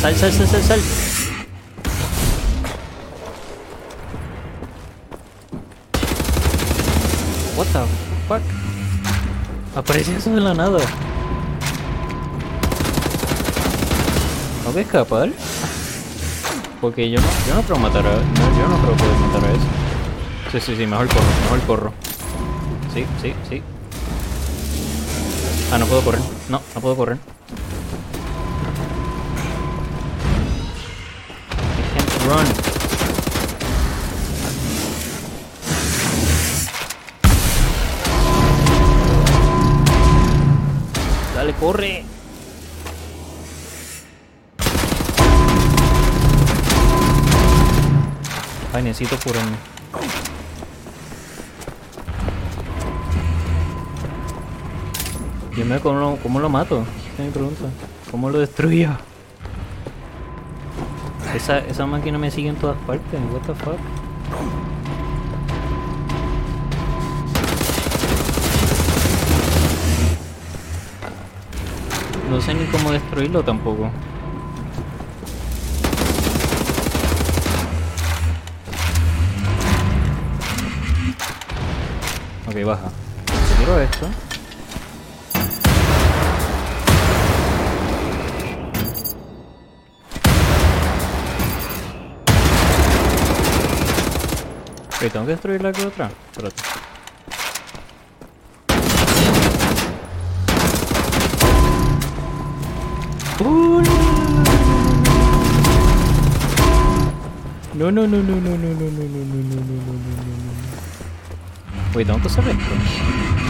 Sal, sal, sal, sal, sal. What the fuck? Apareció eso de la nada. ¿Tengo que escapar? Porque yo no, yo no creo matar a... No, yo no creo poder matar a eso. Sí, sí, sí, mejor corro, mejor corro. Sí, sí, sí. Ah, no puedo correr. No, no puedo correr. Run. Dale, corre. Ay, necesito curarme. Dime cómo lo, cómo lo mato. Esa es mi pregunta. ¿Cómo lo destruyo? Esa, esa máquina me sigue en todas partes. What the fuck? No sé ni cómo destruirlo tampoco. Ok, baja. Tiro esto. Ok, tengo que destruir la que otra. Espérate. No, no, no, no, no, no, no, no, no, no, no, no, no, no, no. Wait, tengo que hacer esto.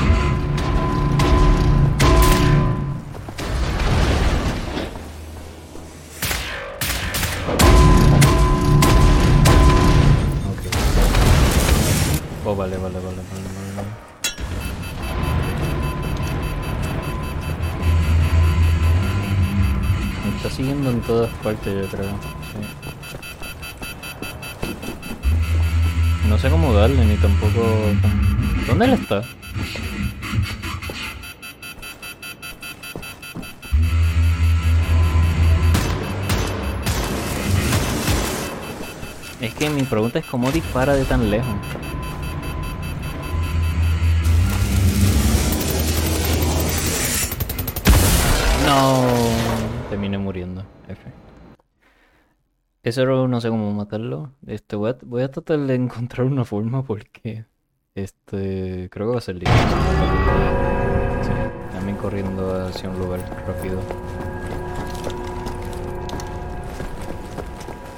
Vale, vale, vale, vale, vale. Me está siguiendo en todas partes, yo creo. No sé cómo darle, ni tampoco... ¿Dónde él está? Es que mi pregunta es cómo dispara de tan lejos. No, terminé muriendo. F. Eso no sé cómo matarlo. Este voy a, voy a tratar de encontrar una forma porque este creo que va a ser difícil. Sí, también corriendo hacia un lugar rápido.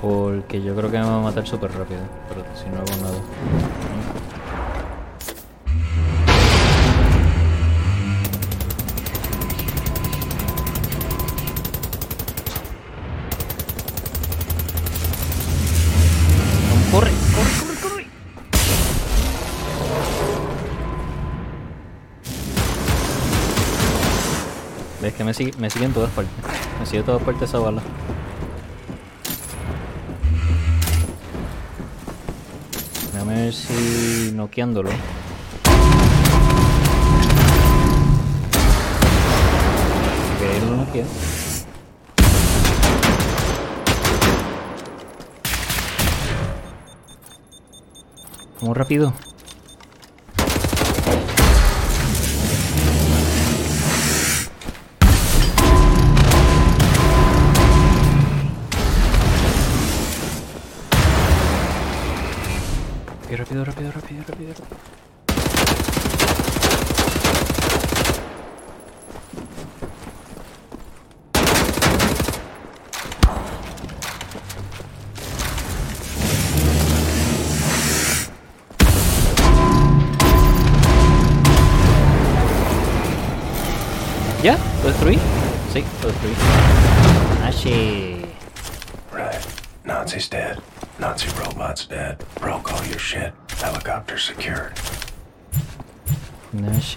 Porque yo creo que me va a matar súper rápido. Pero si no hago nada. Que me sigue, me sigue en todas partes. Me sigue en todas partes esa bala. Déjame ver si noqueándolo. Ok, lo noqueé. Vamos rápido, rápido, rápido, rápido, rápido.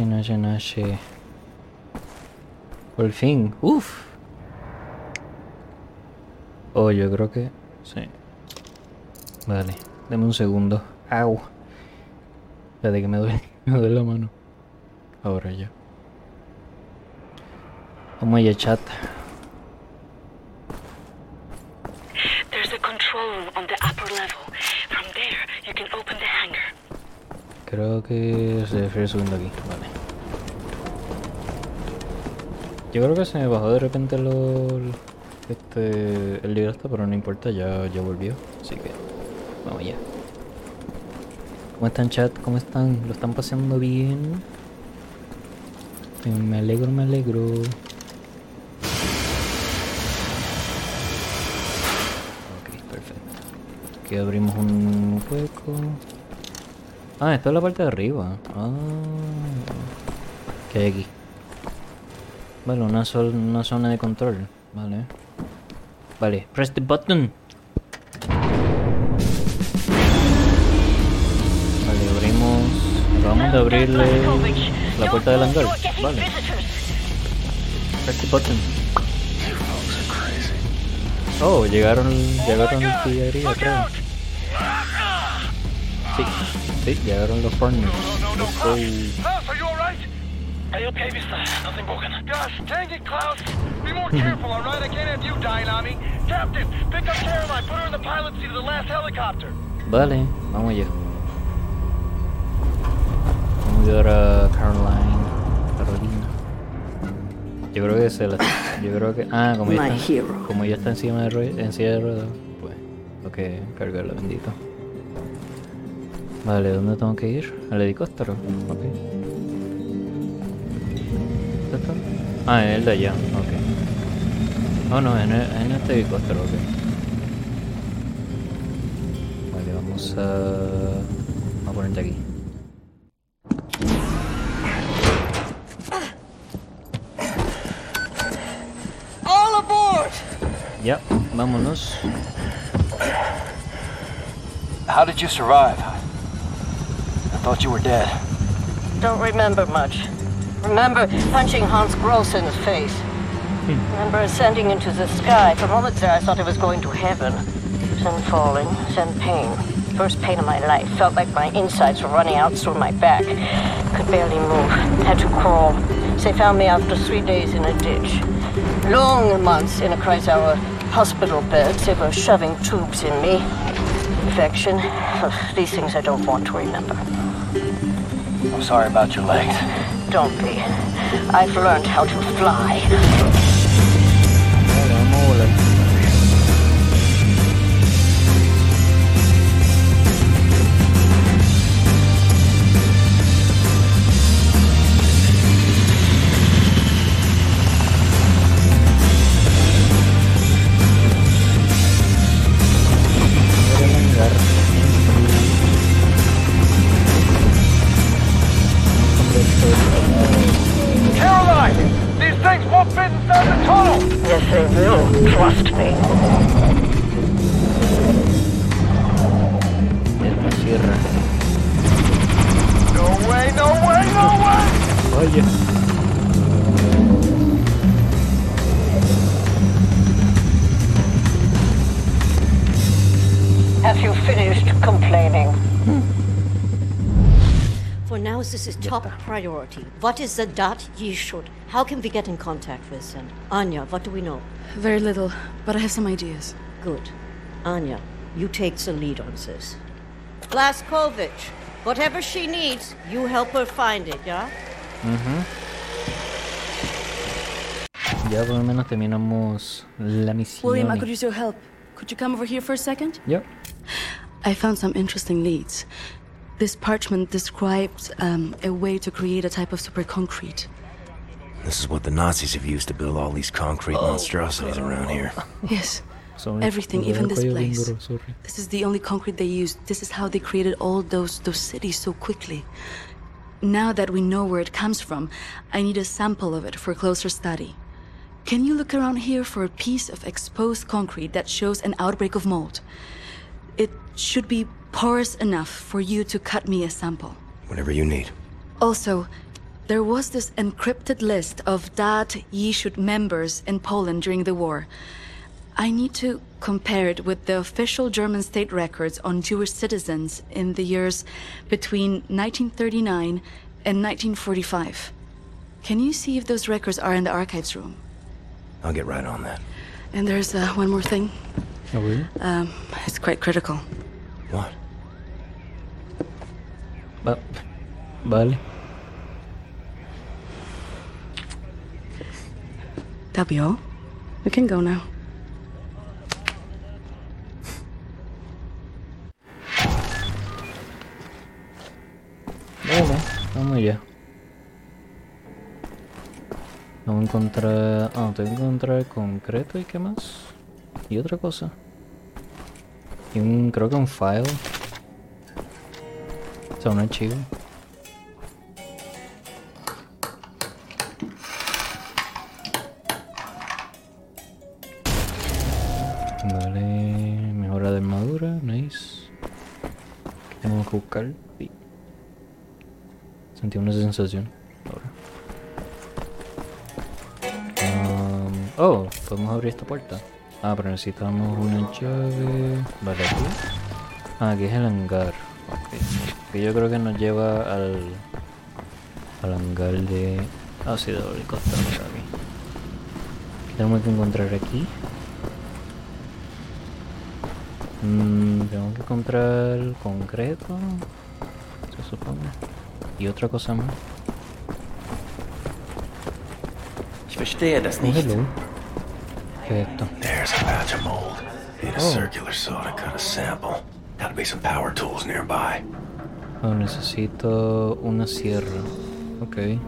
Nashi, Nashi, Nashi. Por fin. Uf. Oh, yo creo que... Sí. Vale. Dame un segundo. Au. Espérate que me duele. *laughs* Me duele la mano. Ahora ya. Vamos allá, chat. There's a control room on the upper level. From there, you can open the. Creo que se refiere subiendo aquí. Vale. Yo creo que se me bajó de repente lo, este, el libertad, pero no importa, ya, ya volvió. Así que vamos allá. ¿Cómo están chat? ¿Cómo están? ¿Lo están pasando bien? Eh, Me alegro, me alegro. Ok, perfecto. Aquí abrimos un hueco. Ah, esto es la parte de arriba. Ah. ¿Qué hay aquí? Vale, una, sol- una zona de control. Vale. Vale, press the button. Vale, abrimos. Acabamos de abrirle la puerta del hangar. Vale. Press the button. Oh, llegaron, llegaron artillería, creo. Sí, sí, llegaron los partners. Estoy... Klaus, are you alright? Are you okay, mister? Nothing broken. Gosh, dang it, Klaus. Be more careful, alright? I can't have you dying on me. Captain, pick up Caroline. Put her in the pilot seat of the last helicopter. Vale, vamos allá. Vamos a ayudar a Caroline. Carolina. Yo creo que se la. Yo creo que. Ah, como ella está, como ella está encima de en silla de ruedas, pues. Que cargarla, bendito. Vale, ¿dónde tengo que ir? Al helicóptero. Ok. Ah, en el de allá, ok. Oh, no, en, en este helicóptero, ok. Vale, vamos a... Vamos a ponerte aquí. All aboard! Ya, vámonos. How did you survive? I thought you were dead. Don't remember much. Remember punching Hans Gross in the face. Hmm. Remember ascending into the sky. For moments there, I thought I was going to heaven. Then falling, then pain. First pain of my life. Felt like my insides were running out through my back. Could barely move. Had to crawl. They found me after three days in a ditch. Long months in a Kreisauer hospital bed. They were shoving tubes in me. Infection. Ugh, *sighs* These things I don't want to remember. I'm sorry about your legs. Don't be. I've learned how to fly. What is the dot ye should? How can we get in contact with them? Anya, what do we know? Very little, but I have some ideas. Good. Anya, you take the lead on this. Blaskovich, whatever she needs, you help her find it, yeah? Mm-hmm. Ujú. Ya por lo menos terminamos la misión. William, I could use your help. Could you come over here for a second? Yep. I found some interesting leads. This parchment describes um, a way to create a type of super concrete. This is what the Nazis have used to build all these concrete monstrosities around here. *laughs* Yes. Sorry, Everything, even this place. This is the only concrete they used. This is how they created all those those cities so quickly. Now that we know where it comes from, I need a sample of it for closer study. Can you look around here for a piece of exposed concrete that shows an outbreak of mold? It should be porous enough for you to cut me a sample. Whatever you need. Also, there was this encrypted list of Dat Yishud members in Poland during the war. I need to compare it with the official German state records on Jewish citizens in the years between 1939 and 1945. Can you see if those records are in the archives room? I'll get right on that. And there's uh, one more thing. Ah, bueno. Um, it's quite critical. What? Va- Vale. That'll be all. We can go now. Vale, vamos ya. Vamos a encontrar... Ah, tengo que encontrar concreto y qué más. Y otra cosa. Y un... creo que un file. Sea, un. Vale, mejora de armadura, nice. ¿Qué tenemos que buscar? Sí. Sentí una sensación ahora. Um, oh, podemos abrir esta puerta. Ah, pero necesitamos una llave. Vale, aquí. Ah, aquí es el hangar. Ok. Que yo creo que nos lleva al. al hangar de. Ah, sí, está aquí. ¿Qué tenemos que encontrar aquí? Mm, tengo que encontrar concreto. Se supone. Y otra cosa más. Ich verstehe das nicht. hello. ¿Qué es esto? There's a batch of mold. Need a Oh. circular saw to cut a sample. Be some power tools nearby. Oh, necesito una sierra. Ok.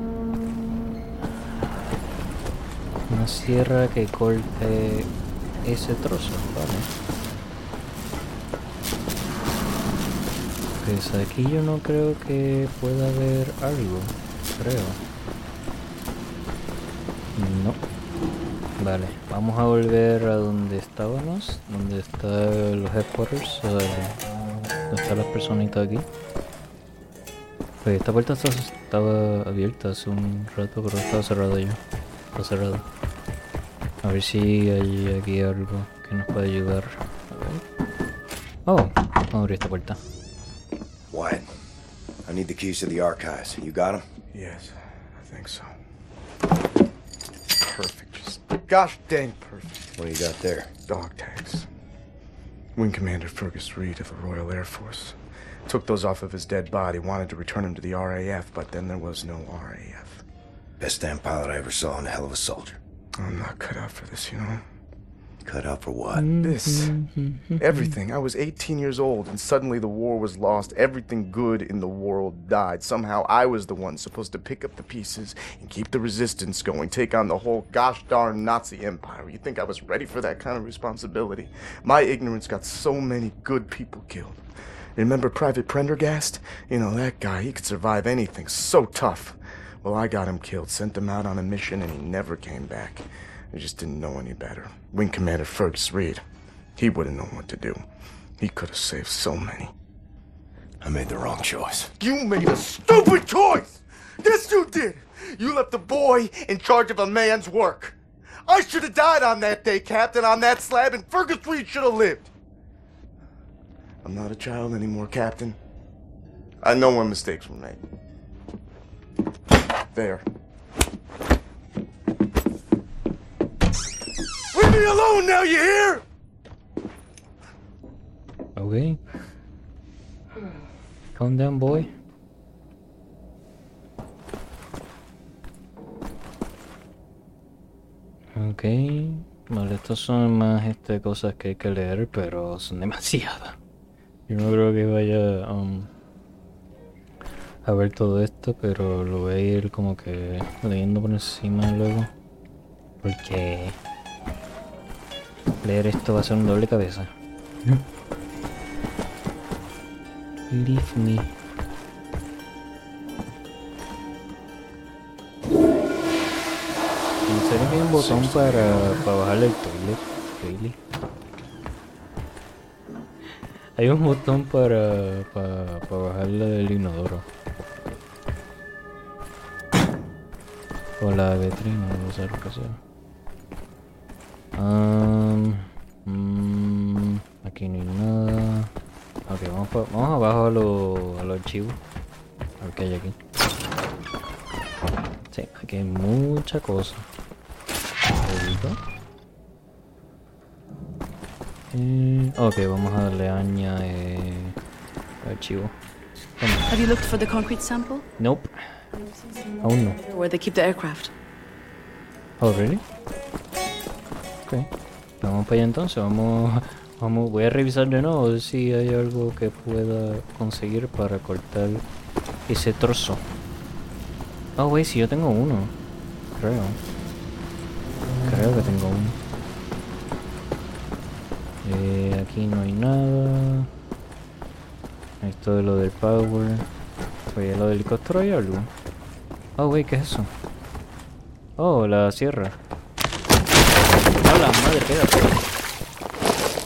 Una sierra que corte ese trozo, ¿vale? Pues aquí yo no creo que pueda haber algo, creo. Vale, vamos a volver a donde estábamos, donde están los headquarters, o sea, donde están las personitas aquí. Pues esta puerta estaba abierta hace un rato, pero estaba cerrada ya. Está cerrada. A ver si hay aquí algo que nos puede ayudar. A ver. Oh, vamos a abrir esta puerta. Wyatt, I need the keys to the archives. You got them? Yes, I think so. Gosh dang perfect. What do you got there? Dog tags. Wing Commander Fergus Reed of the Royal Air Force. Took those off of his dead body, wanted to return him to the RAF, but then there was no RAF. Best damn pilot I ever saw and a hell of a soldier. I'm not cut out for this, you know? Cut out for what? Mm-hmm, this. Mm-hmm. Everything. I was 18 years old, and suddenly the war was lost. Everything good in the world died. Somehow I was the one supposed to pick up the pieces and keep the resistance going, take on the whole gosh darn Nazi empire. You think I was ready for that kind of responsibility? My ignorance got so many good people killed. Remember Private Prendergast? You know, that guy, he could survive anything. So tough. Well, I got him killed, sent him out on a mission, and he never came back. I just didn't know any better. Wing Commander Fergus Reed, he would have known what to do. He could have saved so many. I made the wrong choice. You made a stupid choice! Yes, you did! You left a boy in charge of a man's work. I should have died on that day, Captain, on that slab, and Fergus Reed should have lived. I'm not a child anymore, Captain. I know when mistakes were made. There. Me alone now, you hear? Ok. Calm down, boy. Ok. Vale, estas son más este, cosas que hay que leer, pero son demasiadas. Yo no creo que vaya um, a ver todo esto, pero lo voy a ir como que leyendo por encima luego. Porque leer esto va a ser un doble cabeza. Leave me. ¿En serio hay un botón para, para bajarle el toilet? Really? Hay un botón para, para, para bajarle el inodoro. O la vetrina, no sé lo que sea. Um, aquí no hay nada. Ok, vamos, pa- vamos abajo a, lo- a los archivos. A ver qué hay aquí. Sí, aquí hay mucha cosa. Ahorita. Eh, ok, vamos a darle aña eh, archivo. Have you looked for the concrete sample? Nope. Aún no. Where they keep the aircraft. Oh, really? Ok. Vamos para allá entonces. Vamos, vamos. Voy a revisar de nuevo a ver si hay algo que pueda conseguir para cortar ese trozo. Oh, wey, si yo tengo uno. Creo. Creo que tengo uno. Eh, aquí no hay nada. Esto de lo del power. Oye, lo del hay algo. Oh, wey, ¿qué es eso? Oh, la sierra. ¡Hola, madre, espérate!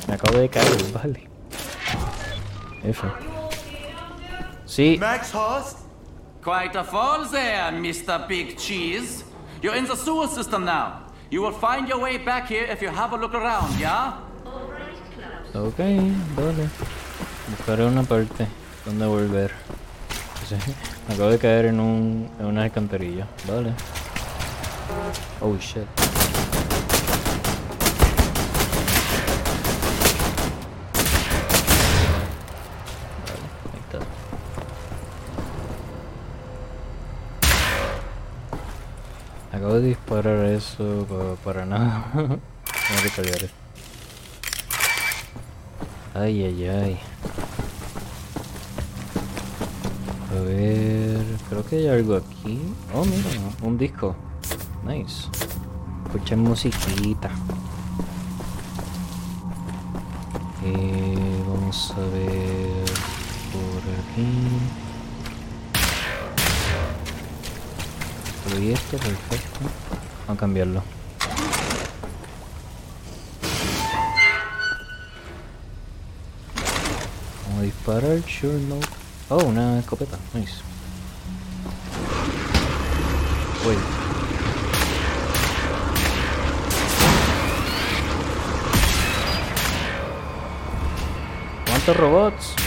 Me acabo de caer, vale. F. Sí. Max Horst? Quite a fall there, Mr. Big Cheese. You're in the sewer system now. You will find your way back here if you have a look around, yeah? Ok, vale. Buscaré una parte donde volver. *laughs* Sí, Me acabo de caer en un en una alcantarilla, vale. Oh shit. Vale, ahí está. De disparar eso pa- para nada. *laughs* Tengo que esto. Ay, ay, ay. A ver, creo que hay algo aquí. Oh, mira, un disco. Nice. Escuchen musiquita. Eh, vamos a ver por aquí. Proyecto, perfecto. Vamos a cambiarlo. Vamos a disparar, sure no. Oh, una escopeta, nice. Uy. ¿Cuántos robots?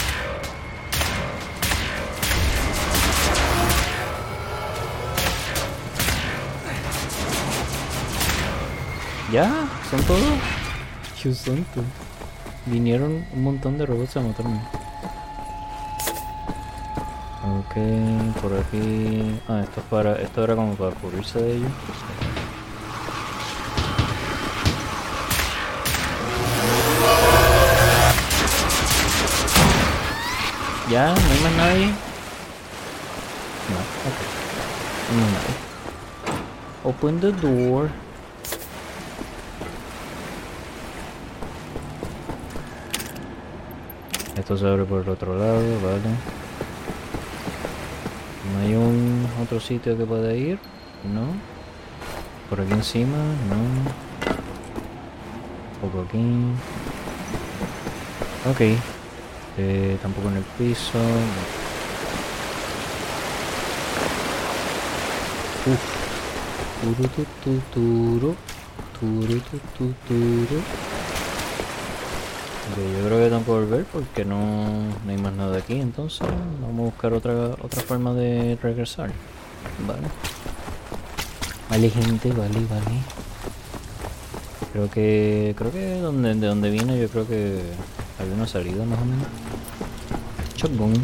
¿Ya? ¿Son todos? Dios santo. Vinieron un montón de robots a matarme. Ok, por aquí... Ah, esto es para... Esto era como para cubrirse de ellos. ¿Ya? ¿No hay más nadie? No, ok. No hay más nadie. Open the door. Esto se abre por el otro lado, vale. ¿No hay un otro sitio que pueda ir? No. Por aquí encima, no. Poco aquí. Ok. Eh, tampoco en el piso. Uf. Turu, tu, tu, turu. Turu, tu, tu. Yo creo que tengo que volver porque no, no hay más nada aquí, entonces vamos a buscar otra otra forma de regresar. Vale. Vale gente, vale, vale. Creo que. creo que donde, de donde vine yo creo que había una salida más o menos. Shotgun.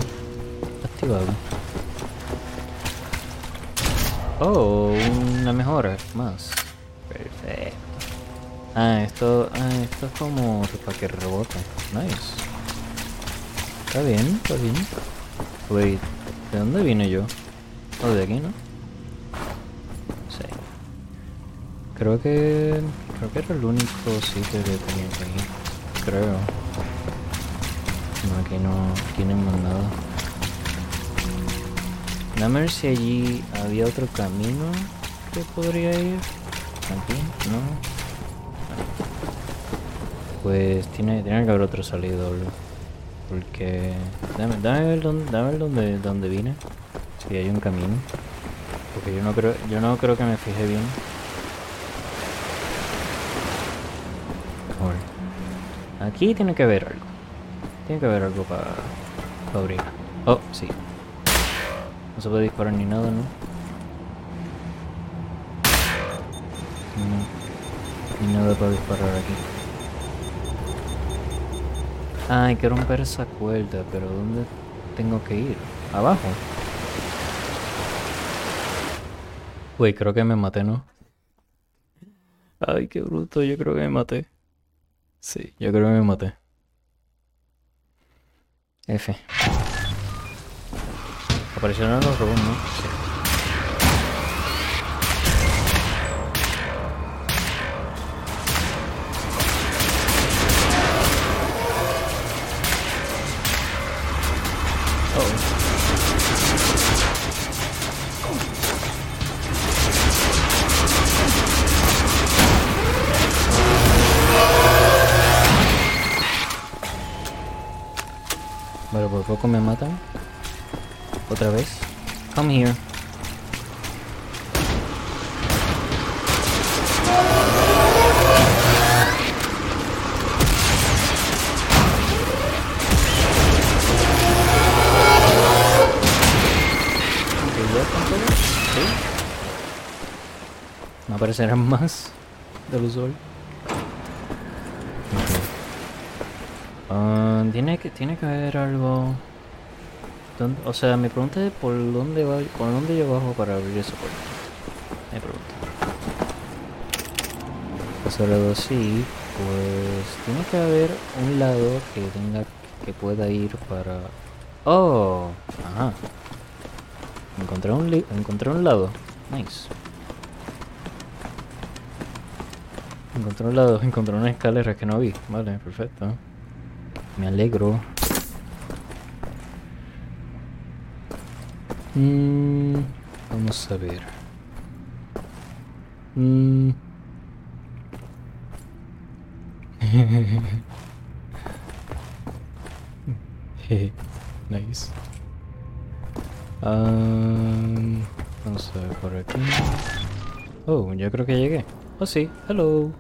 Activado. Oh, una mejora más. Ah, esto, ah, esto es como para que rebote. Nice. Está bien, está bien. Wait, ¿de dónde vine yo? ¿O de aquí, no? Sí. Creo que... Creo que era el único sitio que tenía que ir. Creo. No, aquí no... Más nada. Dame ver si allí había otro camino que podría ir. Aquí, no. Pues tiene, tiene que haber otro salido, Porque... Dame, dame ver dónde, dame ver dónde, dónde vine. Si hay un camino. Porque yo no creo, yo no creo que me fije bien. Aquí tiene que haber algo. Tiene que haber algo para abrir. Oh, sí. No se puede disparar ni nada, ¿no? No. Ni nada para disparar aquí. Ah, hay que romper esa cuerda, pero ¿dónde tengo que ir? ¿Abajo? Uy, creo que me maté, ¿no? Ay, qué bruto, yo creo que me maté. Sí, yo creo que me maté. F. Aparecieron los robots, ¿no? Sí. Vale, por poco me matan. Otra vez. Come here. ¿Sí? Me aparecerán más del usuario. Ah, tiene que tiene que haber algo. O sea, mi pregunta por dónde va, por dónde yo bajo para abrir esa puerta. Me pregunta. Pues así, pues tiene que haber un lado que tenga que pueda ir para. Oh, ajá. Encontré un encontré un lado. Nice. Encontré un lado, *laughs* encontré una escalera que no vi. Vale, perfecto. Me alegro. Mm, vamos a ver. Mm. *laughs* nice. Vamos a ver por aquí. Oh, yo creo que llegué. Oh, sí. Hello.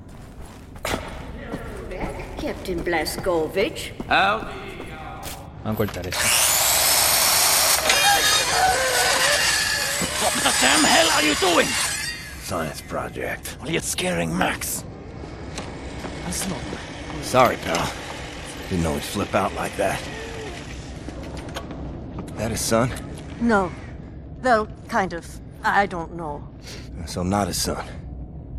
Captain Blaskovich. Out. Vamos a cortar eso. What the damn hell are you doing? Science project. Well, you're scaring Max. That's not. Sorry, pal. Didn't know he'd flip out like that. That his son? No. Well, kind of. I don't know. So not his son.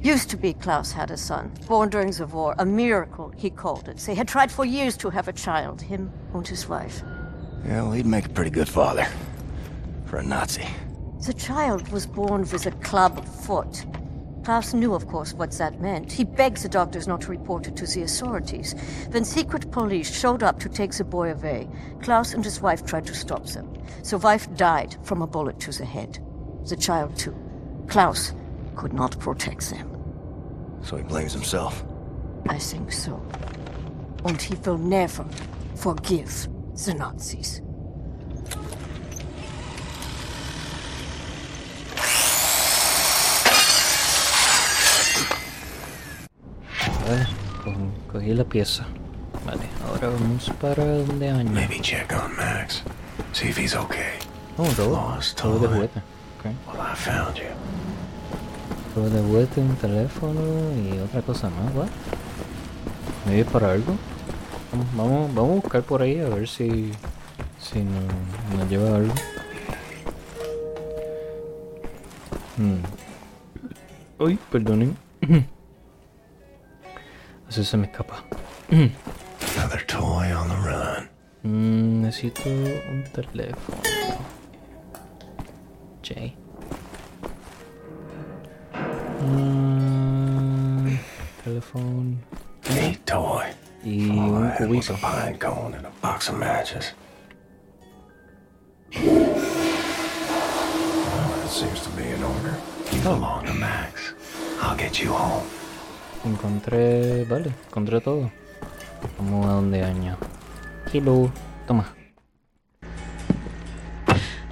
Used to be Klaus had a son, born during the war. A miracle, he called it. They had tried for years to have a child, him and his wife. Yeah, well, he'd make a pretty good father. For a Nazi. The child was born with a club foot. Klaus knew, of course, what that meant. He begged the doctors not to report it to the authorities. When secret police showed up to take the boy away, Klaus and his wife tried to stop them. The wife died from a bullet to the head. The child, too. Klaus could not protect them. So he blames himself. I think so. And he will never forgive the Nazis. Vale, co- cogí la pieza. Vale, ahora vamos para donde año. Maybe check on Max. See if he's okay. Oh, un. Lost Robot de juguete. Ok. Well, I found you. Robot de juguete, un teléfono y otra cosa más, ¿what? ¿Me voy para algo? Vamos, vamos, vamos a buscar por ahí a ver si, si nos, nos lleva algo. Hmm. Uy, perdonen. *clears throat* Así se me escapa. Another toy on the run. Mm, necesito un teléfono. J. Mm, teléfono. Neat toy. Y All I un had was a pine cone and a box of matches. Well, it seems to be in order. You belong to Max. I'll get you home. Encontré. Vale, encontré todo. Vamos a donde año. Hello. Toma.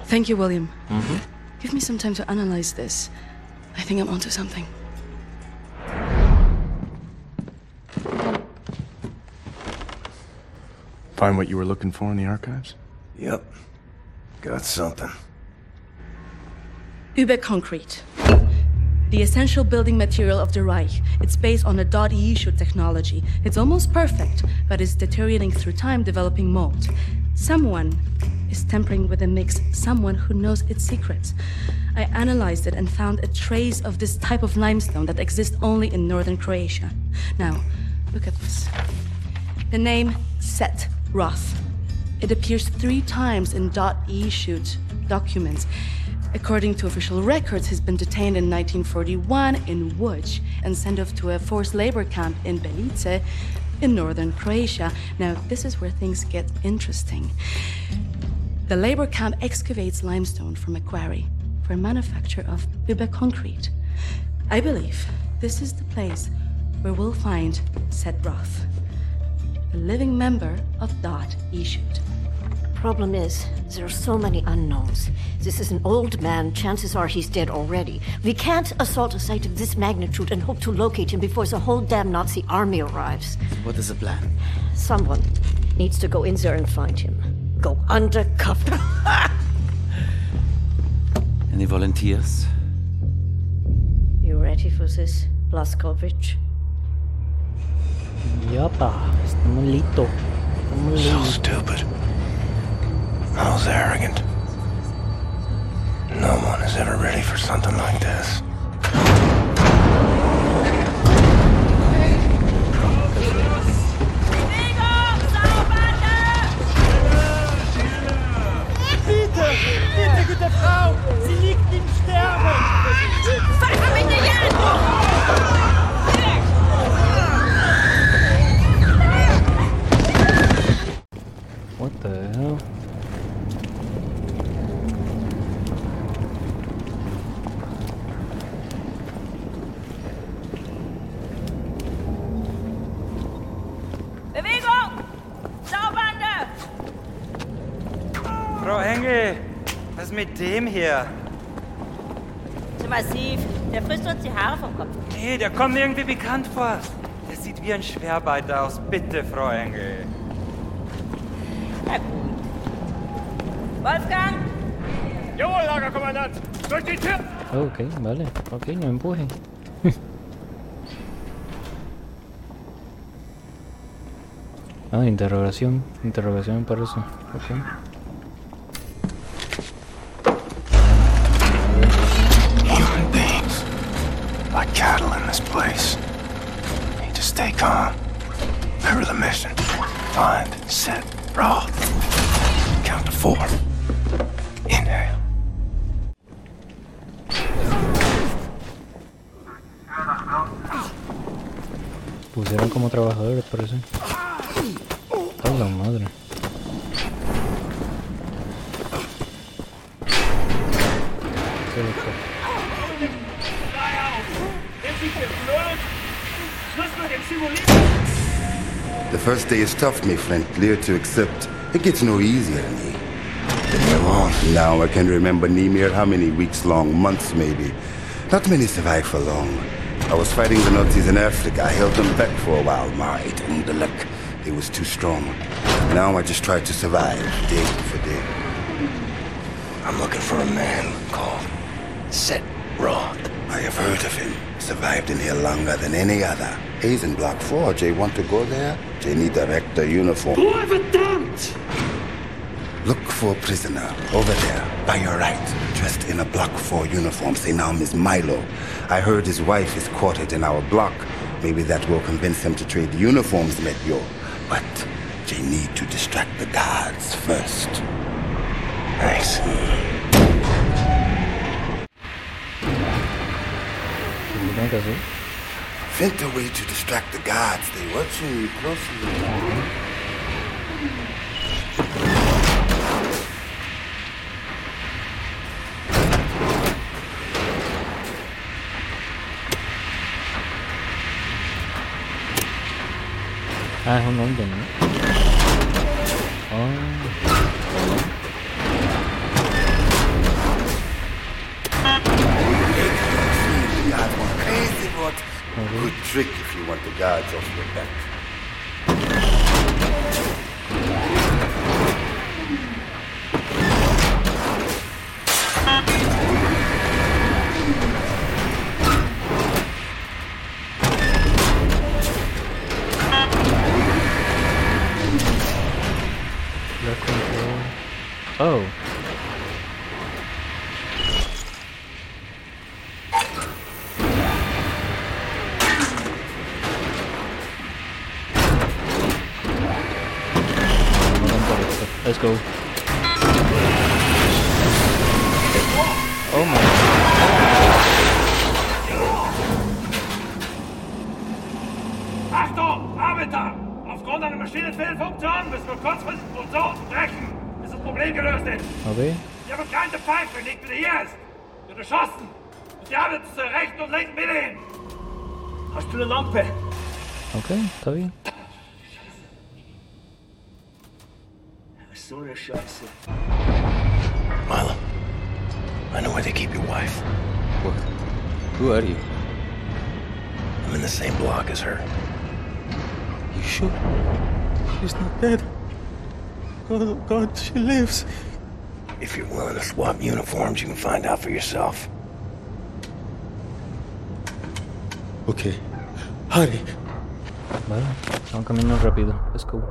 Thank you, William. Ujú. Give me some time to analyze this. I think I'm onto something. Find what you were looking for in the archives? Yep. Got something. Uber concrete. The essential building material of the Reich. It's based on a dot shoot technology. It's almost perfect, but it's deteriorating through time, developing mold. Someone is tampering with the mix, someone who knows its secrets. I analyzed it and found a trace of this type of limestone that exists only in northern Croatia. Now, look at this. The name Set Roth. It appears three times in dot .e shoot documents. According to official records, he's been detained in 1941 in Łódź and sent off to a forced labor camp in Belice in northern Croatia. Now, this is where things get interesting. The labor camp excavates limestone from a quarry for manufacture of Uber concrete. I believe this is the place where we'll find Seth Roth, a living member of Dot Shoot. Problem is, there are so many unknowns. This is an old man. Chances are he's dead already. We can't assault a site of this magnitude and hope to locate him before the whole damn Nazi army arrives. What is the plan? Someone needs to go in there and find him. Go undercover. *laughs* Any volunteers? You ready for this, Blaskovich? Yapa, estamos listos. Estamos So stupid. I was arrogant. No one is ever ready for something like this. What the hell? Was ist mit dem hier? Zu massiv. Der frisst uns die Haare vom Kopf. Nee, der kommt mir irgendwie bekannt vor. Der sieht wie ein Schwerbeiter aus. Bitte, Frau Engel. Na gut. Wolfgang? Jawohl, Lagerkommandant. Durch die Tür. Ok, vale. Ok, no empujen. *laughs* ah, interrogación. Interrogación para eso. Ok. Tough, my friend, clear to accept. It gets no easier, me. Now I can remember Nemir how many weeks long, months maybe. Not many survive for long. I was fighting the Nazis in Africa. I held them back for a while, and the luck. They was too strong. Now I just try to survive, day for day. I'm looking for a man called Set Roth. I have heard of him. Survived in here longer than any other. He's in Block 4. They want to go there? They need director uniform. Ruhe, verdammt! Look for a prisoner over there, by your right, dressed in a Block 4 uniform. Say now, Miss Milo. I heard his wife is quartered in our block. Maybe that will convince him to trade uniforms, Medyo. But they need to distract the guards first. Thanks. ¿Qué tengo que hacer? Invent a way to distract the guards. They watching you closely. Ah, es un hombre, ¿no? Oh. If you want uniforms, you can find out for yourself. Okay. Hurry. Vale, vamos caminando rápido. Let's go.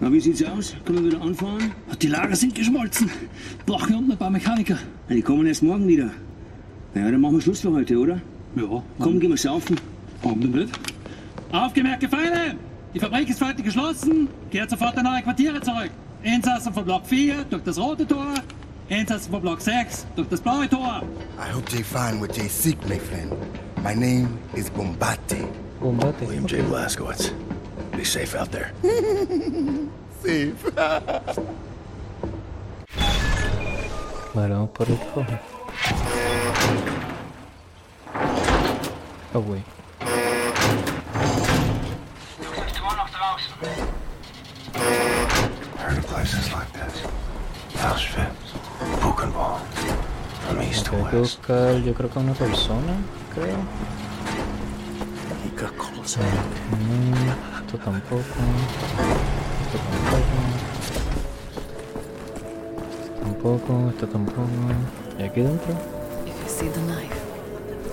Na, wie sieht's aus? Können wir wieder anfahren? Die Lager sind geschmolzen. Brauchen wir unten ein paar Mechaniker. Die kommen erst morgen wieder. Ja, dann machen wir Schluss für heute, oder? Ja. Komm, gehen wir saufen. Warum denn nicht? Aufgemerkte Feinde! Die Fabrik ist heute geschlossen. Kehrt sofort in eure Quartiere zurück. Insassen von Block 4 durch das rote Tor. Insassen von Block 6 durch das blaue Tor. I hope they find what they seek, my friend. My name is Bombate. Bombate. William J. Blaskowitz. Be safe out there. *laughs* Safe. Por el rojo. Oh, güey. Okay, hay que buscar, yo creo que a una persona, creo. No, esto tampoco. Esto tampoco. Esto tampoco, esto tampoco. ¿Y aquí dentro?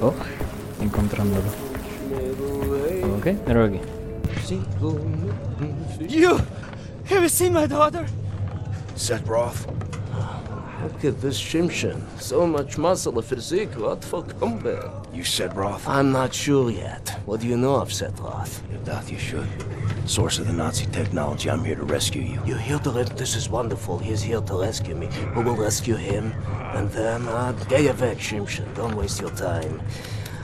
Oh, encontrándolo. Ok, míralo aquí. You! Have you seen my daughter? Set Roth. Look at this Shimshin. So much muscle and physique. What for combat? You said Roth? I'm not sure yet. What do you know of Setroth? You doubt you should. Source of the Nazi technology. I'm here to rescue you. You're here to rescue... This is wonderful. He's here to rescue me. Who will rescue him? And then, uh, get back, Shimshin. Don't waste your time.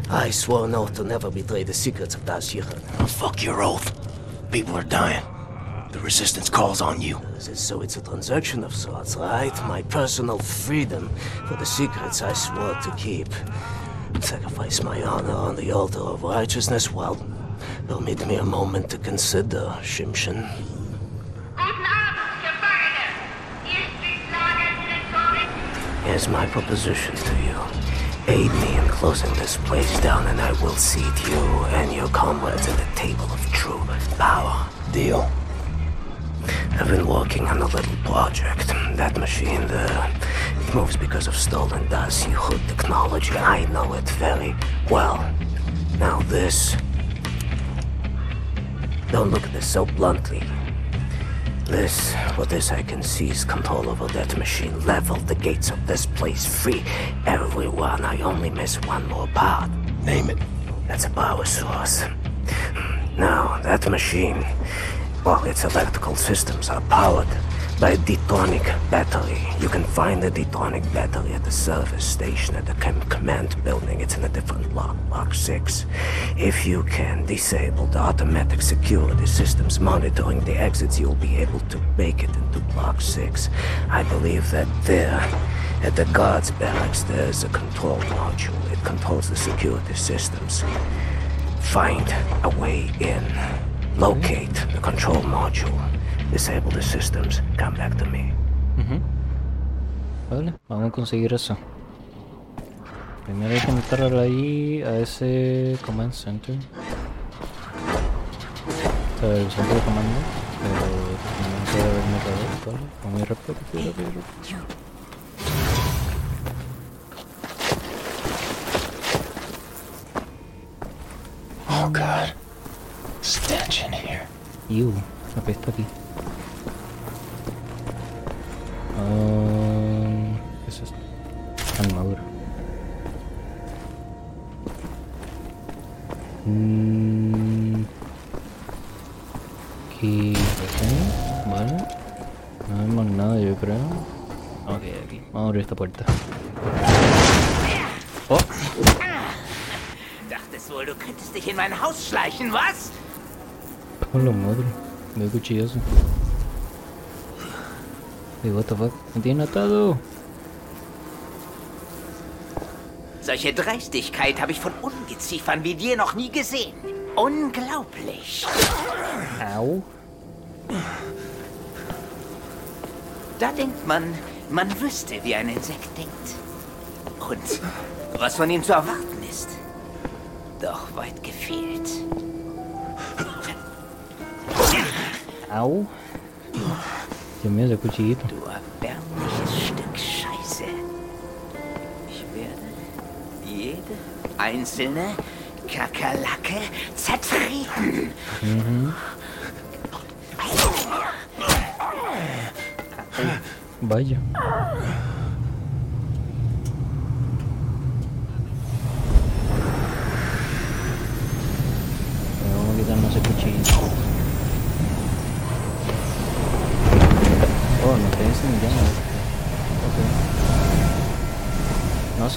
I swore an oath to never betray the secrets of Das Yichud. Fuck your oath. People are dying. The resistance calls on you. So it's a transaction of sorts, right? My personal freedom for the secrets I swore to keep. Sacrifice my honor on the altar of righteousness? Well, permit me a moment to consider, Shimshin. Here's my proposition to you. Aid me in closing this place down, and I will seat you and your comrades at the table of true power. Deal. I've been working on a little project. That machine there, it moves because of stolen Das Yichud technology. I know it very well. Now this... Don't look at this so bluntly. This, for this I can seize control over that machine, level the gates of this place, free everyone. I only miss one more part. Name it. That's a power source. Now, that machine, well, its electrical systems are powered by a detonic battery. You can find the detonic battery at the service station at the com- command building. It's in a different block, block 6. If you can disable the automatic security systems monitoring the exits, you'll be able to make it into block 6. I believe that there, at the guards barracks, there's a control module. It controls the security systems. Find a way in. Locate the control module. Disable the systems. Come back to me. Ujú. Vale, vamos a conseguir eso. Primero hay que entrar ahí a ese command center. O sea, el centro de comando. Pero también puede haber metador, ¿vale? Vamos a ir rápido, rápido. Oh god. Stench in here. Iu, apesta aquí. Um, ¿Qué es esto? Armadura. Mm, Aquí, ok, vale. No hay más nada, yo creo. Ok, aquí. Vamos a abrir esta puerta. Oh, Dachtest wohl, du könntest dich in mein Haus schleichen, was? Por la madre. Veo cuchillazo. Hey, what the fuck? Me tienen atado. Solche Dreistigkeit habe ich von Ungeziefern wie dir noch nie gesehen. Unglaublich. Au. Da denkt man, man wüsste, wie ein Insekt denkt. Und was von ihm zu erwarten ist. Doch weit gefehlt. Au. Dios mío, ese cuchillito. Du erbärmliches Stück Scheiße. Ich werde jede einzelne Kakerlake zertreten. Mhm. Vaya.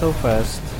So fast.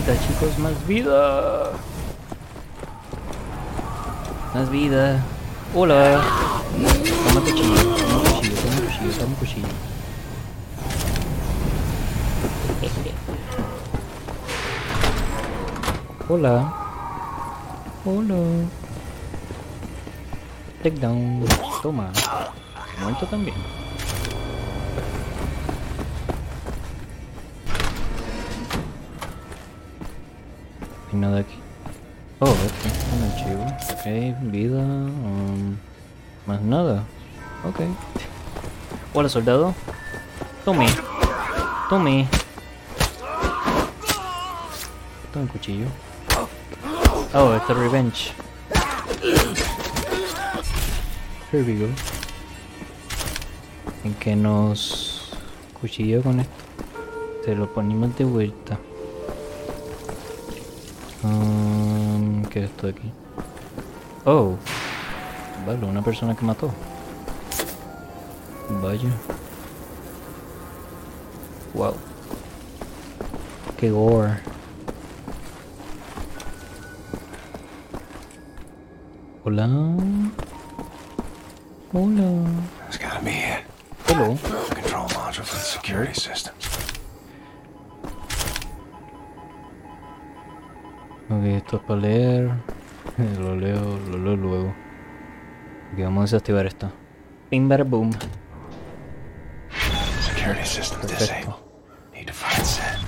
Vida, chicos, más vida. Más vida. Hola. Toma cuchillo, toma cuchillo, toma cuchillo, toma cuchillo. Hola. Hola. Take down. Toma. Muerto también. Vida. um, más nada. Ok. Hola, soldado. Tome. Tome. Tome cuchillo. Oh, este es revenge. Here we go. En que nos cuchillo con esto. Se lo ponemos de vuelta. Um, ¿Qué es esto de aquí? Oh. Vale, una persona que mató. Vaya. Wow. Qué gore. Hola. Hola. Ok, vamos a desactivar esto. Bada boom. Security systems disabled. Need to find Set.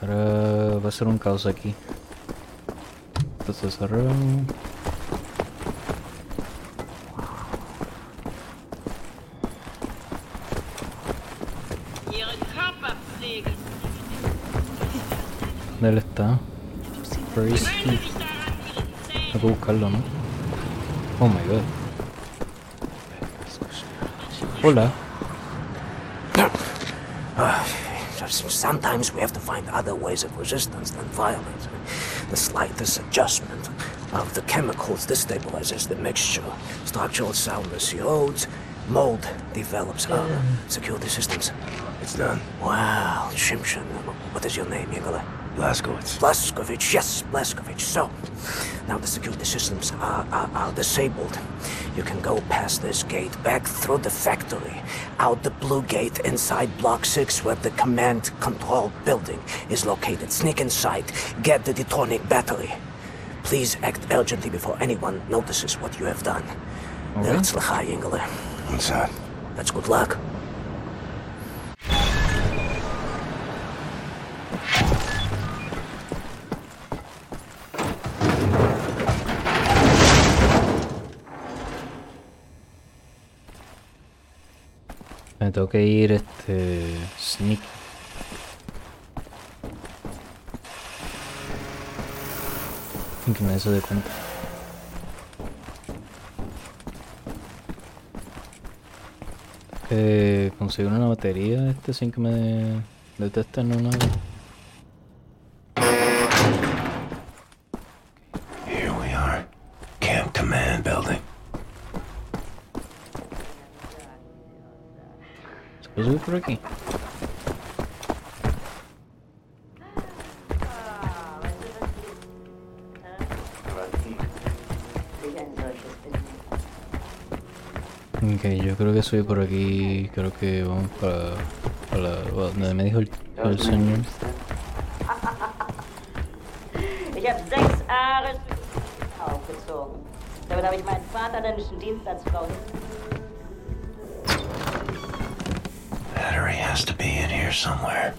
Ahora va a ser un caos aquí. Esto está cerrado. ¿Dónde está? He? Tengo que buscarlo, ¿no? Oh my god. Hola. *sighs* Sometimes we have to find other ways of resistance than violence. The slightest adjustment of the chemicals destabilizes the mixture. Structural soundness erodes, mold develops. Uh, security systems. It's done. Wow, Shimshin. What is your name, Igor? Blaskowitz. Blaskovich, yes, Blaskovich. So, now the security systems are, are, are disabled. You can go past this gate, back through the factory, out the blue gate inside Block 6 where the command control building is located. Sneak inside, get the detonic battery. Please act urgently before anyone notices what you have done. Okay. Herzlichai, Ingele. What's that? That's good luck. Tengo que ir este. Sneak. Sin que nadie se dé cuenta. Que conseguir una batería este sin que me detesten una. Por aquí? Yo creo que soy por aquí. Creo que vamos para. donde me dijo el, el señor. Battery has to be in here somewhere.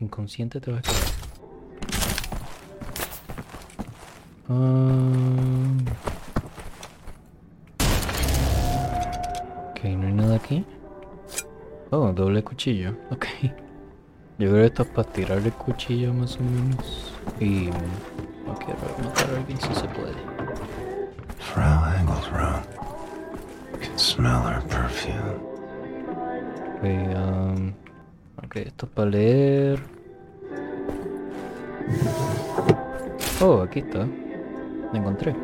Inconsciente te vas a quedar. Ah. Ok, no hay nada aquí. Oh, doble cuchillo. Ok. Yo creo que esto es para tirar el cuchillo más o menos. Y no quiero matar a alguien si se puede. Frau Engel's room. Can smell her perfume. Ok, um, Ok, esto es para leer. Oh, aquí está. Lo encontré.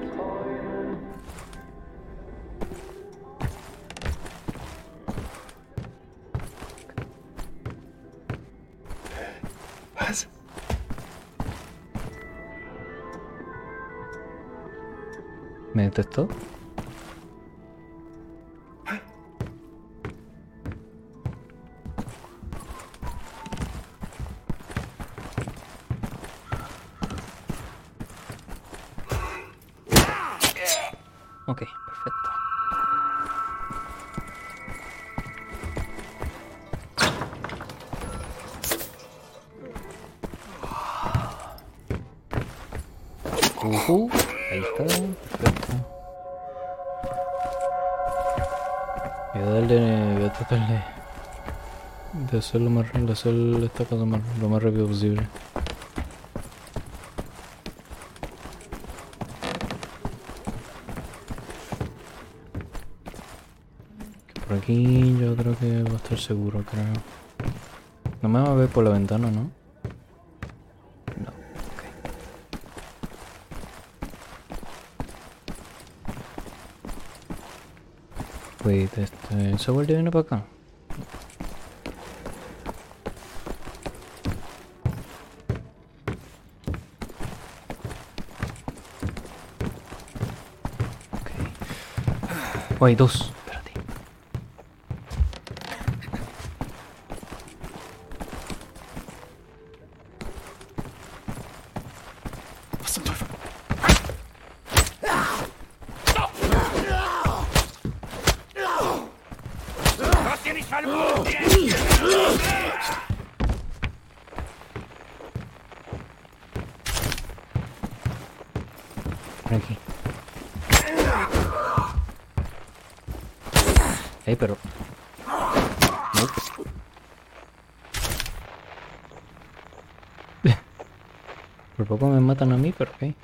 Ujú, ahí está, perfecto. Voy a darle, voy a tratar de, de hacerlo más, de hacer esta cosa lo más rápido posible. Por aquí yo creo que va a estar seguro, creo. No me va a ver por la ventana. No, Wait, este... ¿Esa guardia viene para acá? Ok. Oh, hay dos. Espérate. Was zum Teufel? Lass dir nicht fallen! Aquí. Ey, pero... Nope. Por poco me matan a mí, pero ok.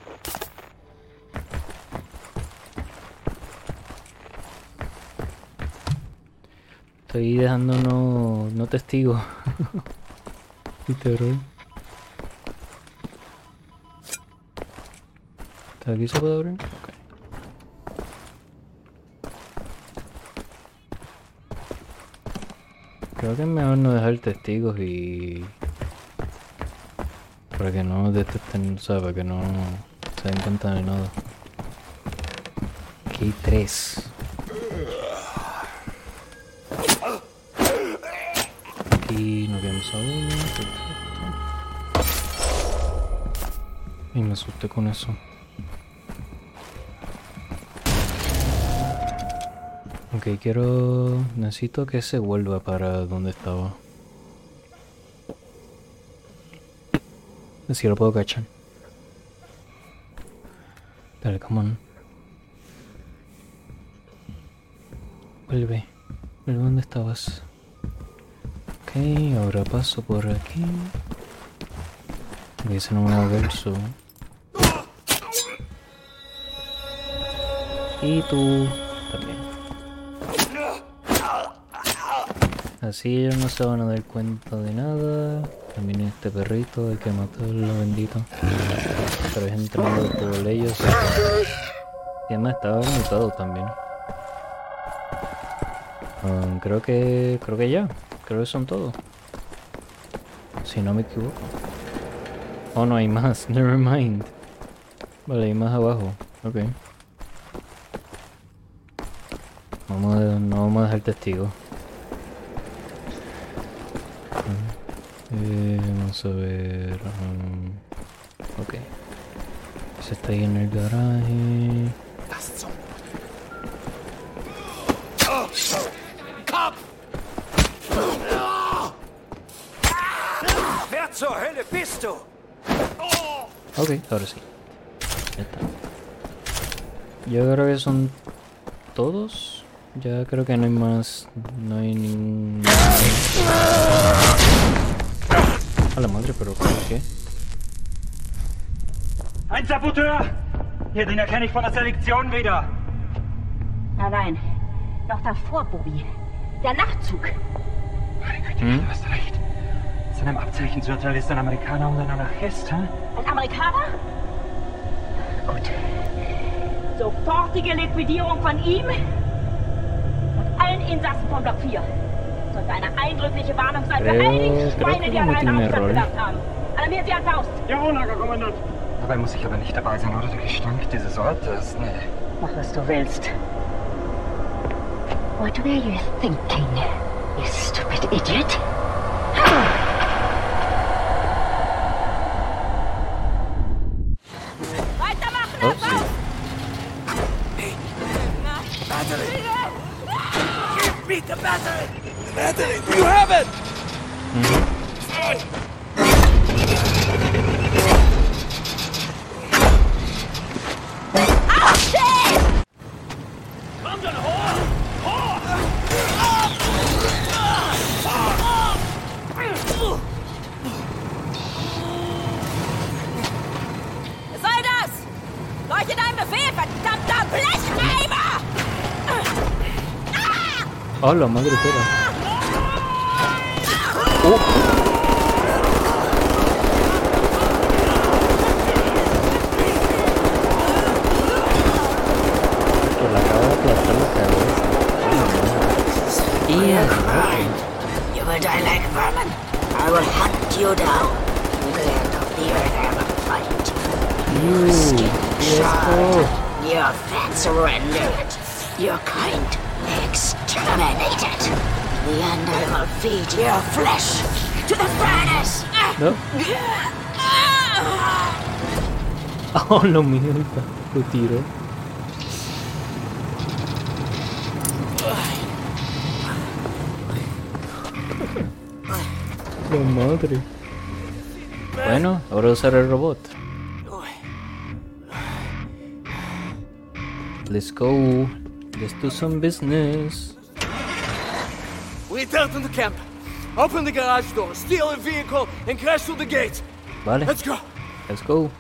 Estoy dejando no, no testigos. *laughs* Literal. ¿Está aquí se puede abrir? Ok. Creo que es mejor no dejar testigos y... Para que no detecten, o sea, para que no se den cuenta de nada. Aquí hay tres. Aquí nos quedamos a uno. Y me asusté con eso. Ok, quiero... Necesito que se vuelva para donde estaba. Si lo puedo cachar. Dale, come on. Vuelve. Vuelve donde estabas. Ok, ahora paso por aquí. Ok, ese no me va a ver, so. Y tú también. Así ellos no se van a dar cuenta de nada. También este perrito hay que matarlo, bendito. Pero entrando por ellos. Y además estaba mutado también. Um, creo que. creo que ya. Creo que son todos. Si no me equivoco. Oh no hay más, *laughs* never mind. Vale, hay más abajo. Ok. Vamos a, no vamos a dejar testigo. Vamos a ver. um, ok. Se está ahí en el garaje. Ok, ahora sí. Ya está. Yo creo que son todos. Ya creo que no hay más. No hay ningún. A la madre, pero ¿por qué? Ein Saboteur! Hier, den erkenne ich von der Selektion wieder. Nein, nein. Noch davor, Bobby. Der Nachtzug. Hm? Du hast recht. Anzeichen zu urteilen, ist ein Amerikaner und ein Anarchist, hä? Ein Amerikaner? Gut. Sofortige Liquidierung von ihm und allen Insassen von Block 4. Sollte eine eindrückliche Warnung sein für Creo- all die Schweine, die an einen Aufstand gedacht haben. Alarmiert sie an Faust. Jawohl, Lagerkommandant. Dabei muss ich aber nicht dabei sein, oder? Der Gestank dieses Ortes, ne. Mach, was du willst. What were you thinking, you stupid idiot? A madre tela. *laughs* Oh, lo mierda. Lo tiró. La madre. Bueno, ahora usar el robot. Let's go. Let's do some business. Return to the camp. Open the garage door, steal a vehicle, and crash through the gate. Vale. Let's go. Let's go.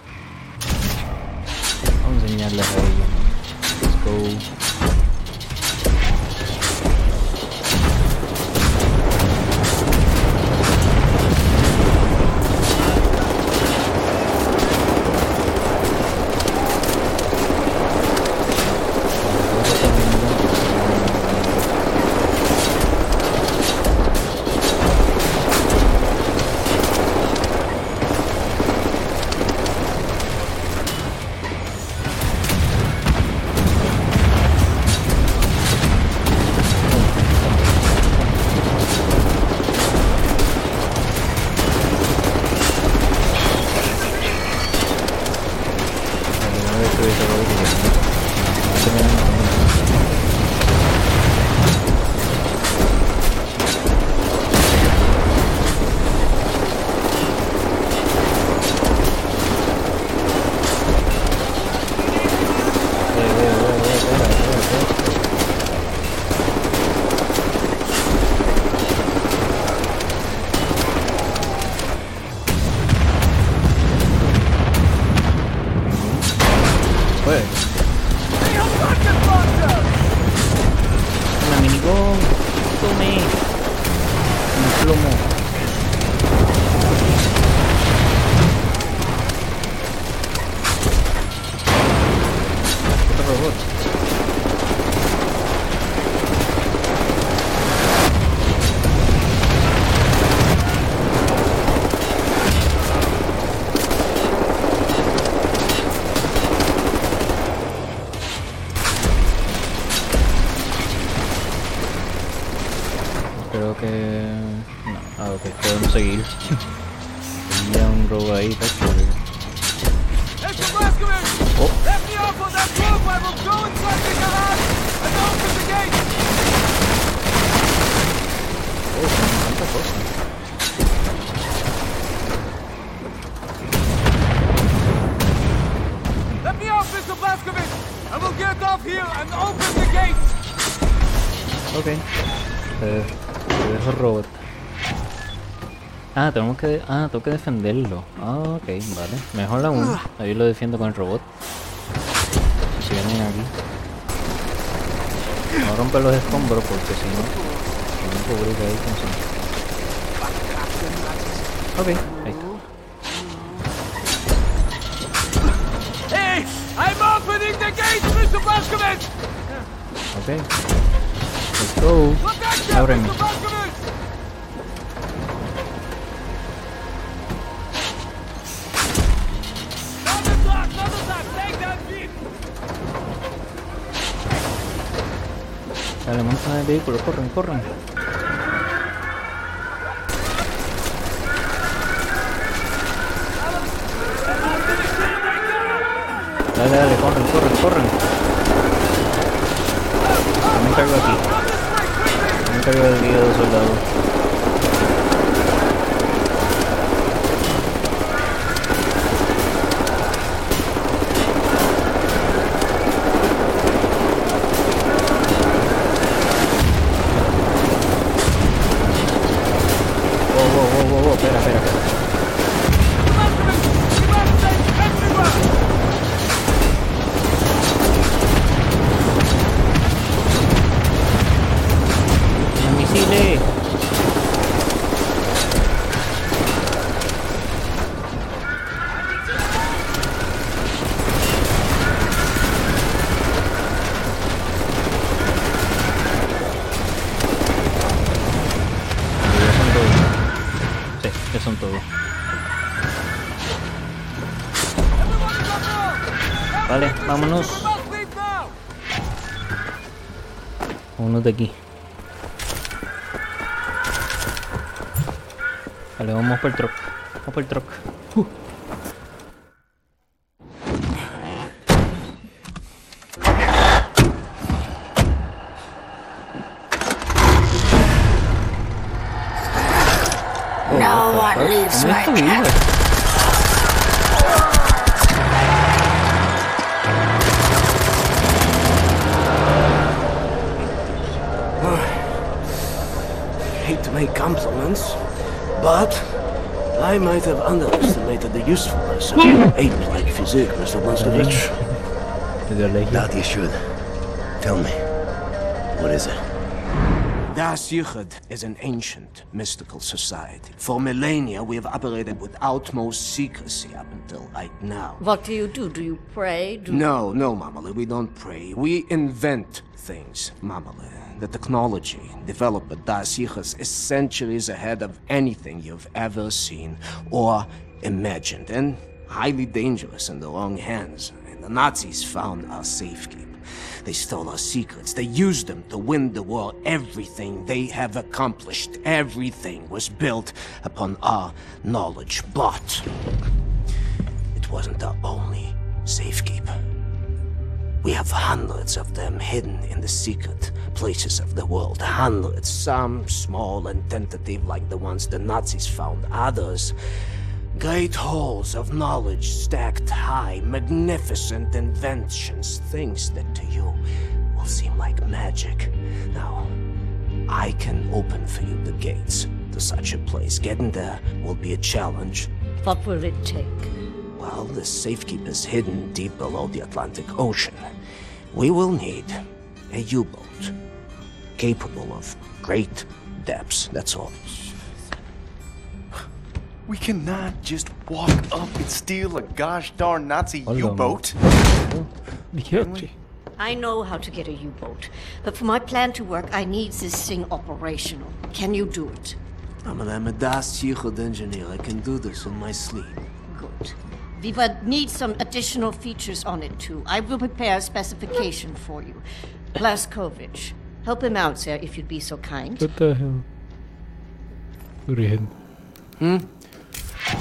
Ah, tenemos que... Ah, tengo que defenderlo. Ah, ok, vale. Mejor aún. Ahí lo defiendo con el robot. Si vienen aquí. No romper los escombros porque si no... Ahí con su- Ok, ahí está. Hey! I'm opening the gate, Mr. Ok. Let's go. Ábreme. Dale, monta el Das Yichud is an ancient, mystical society. For millennia, we have operated with utmost secrecy up until right now. What do you do? Do you pray? Do No, no, Mamale, we don't pray. We invent things, Mamale. The technology developed at Das Yichud is centuries ahead of anything you've ever seen or imagined, and highly dangerous in the wrong hands. And the Nazis found our safekeep. They stole our secrets. They used them to win the war. Everything they have accomplished, everything was built upon our knowledge. But it wasn't our only safekeep. We have hundreds of them hidden in the secret places of the world. Hundreds, some small and tentative, like the ones the Nazis found. Others, great halls of knowledge stacked high, magnificent inventions, things that to you will seem like magic. Now, I can open for you the gates to such a place. Getting there will be a challenge. What will it take? Well, the safekeep is hidden deep below the Atlantic Ocean. We will need a U-boat capable of great depths, that's all. We cannot just walk up and steal a gosh darn Nazi U-boat. I know how to get a U-boat, but for my plan to work, I need this thing operational. Can you do it? I'm an Amadas Yichud engineer. I can do this in my sleep. Good. We would need some additional features on it too. I will prepare a specification for you. Blaskovich, help him out, sir, if you'd be so kind. What the hell? Origen. Hmm?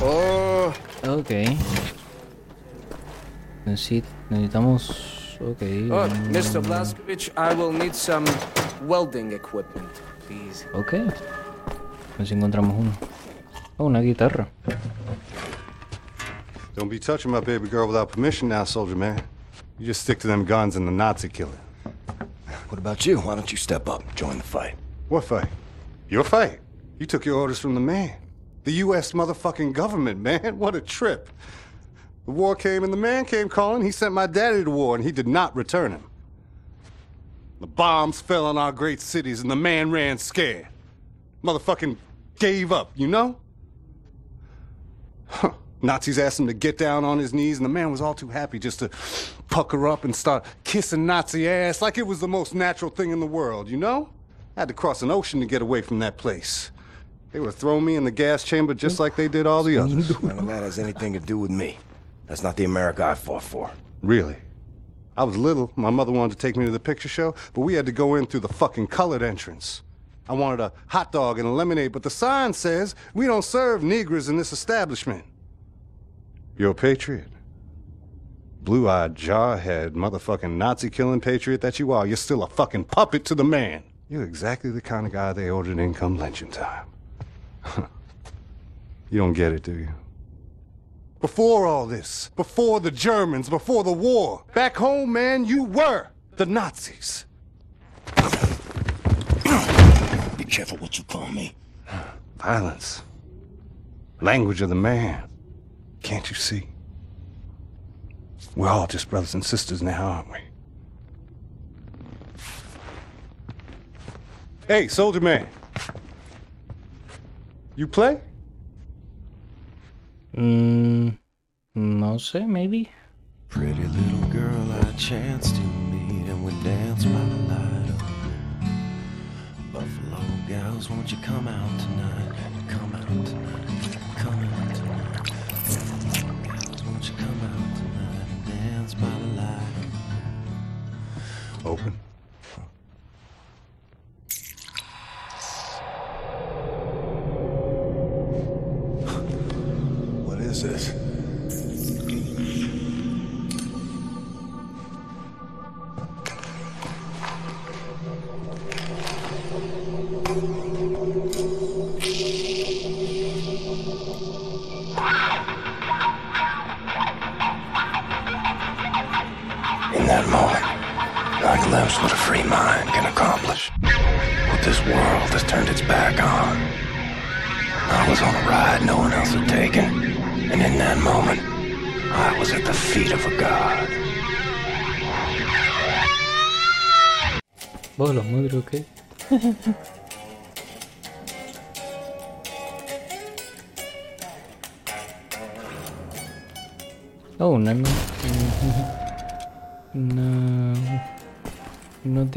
Oh. Ok. Necesi- necesitamos. Ok. Oh, Mr. Blaskovich, I will need some welding equipment, please. Ok. A ver si encontramos uno. Oh, una guitarra. Don't be touching my baby girl without permission now, soldier man. You just stick to them guns and the Nazi killing. What about you? Why don't you step up, join the fight? What fight? Your fight? You took your orders from the man. The U.S. motherfucking government, man. *laughs* What a trip. The war came and the man came calling. He sent my daddy to war and he did not return him. The bombs fell on our great cities and the man ran scared. Motherfucking gave up, you know? Nazis asked him to get down on his knees, and the man was all too happy just to pucker up and start kissing Nazi ass like it was the most natural thing in the world, you know? I had to cross an ocean to get away from that place. They would throw me in the gas chamber just like they did all the others. None of that has anything to do with me. That's not the America I fought for. Really? I was little. My mother wanted to take me to the picture show, but we had to go in through the fucking colored entrance. I wanted a hot dog and a lemonade, but the sign says we don't serve Negroes in this establishment. You're a patriot. Blue eyed, jarhead, motherfucking Nazi killing patriot that you are, you're still a fucking puppet to the man. You're exactly the kind of guy they ordered in come lynching time. *laughs* you don't get it, do you? Before all this, before the Germans, before the war, back home, man, you were the Nazis. Be careful what you call me. *sighs* Violence. Language of the man. Can't you see? We're all just brothers and sisters now, aren't we? Hey, soldier man. You play? Mm, no sé, maybe. Pretty little girl I chanced to meet and we danced by the light of Buffalo gals, won't you come out tonight? Come out tonight.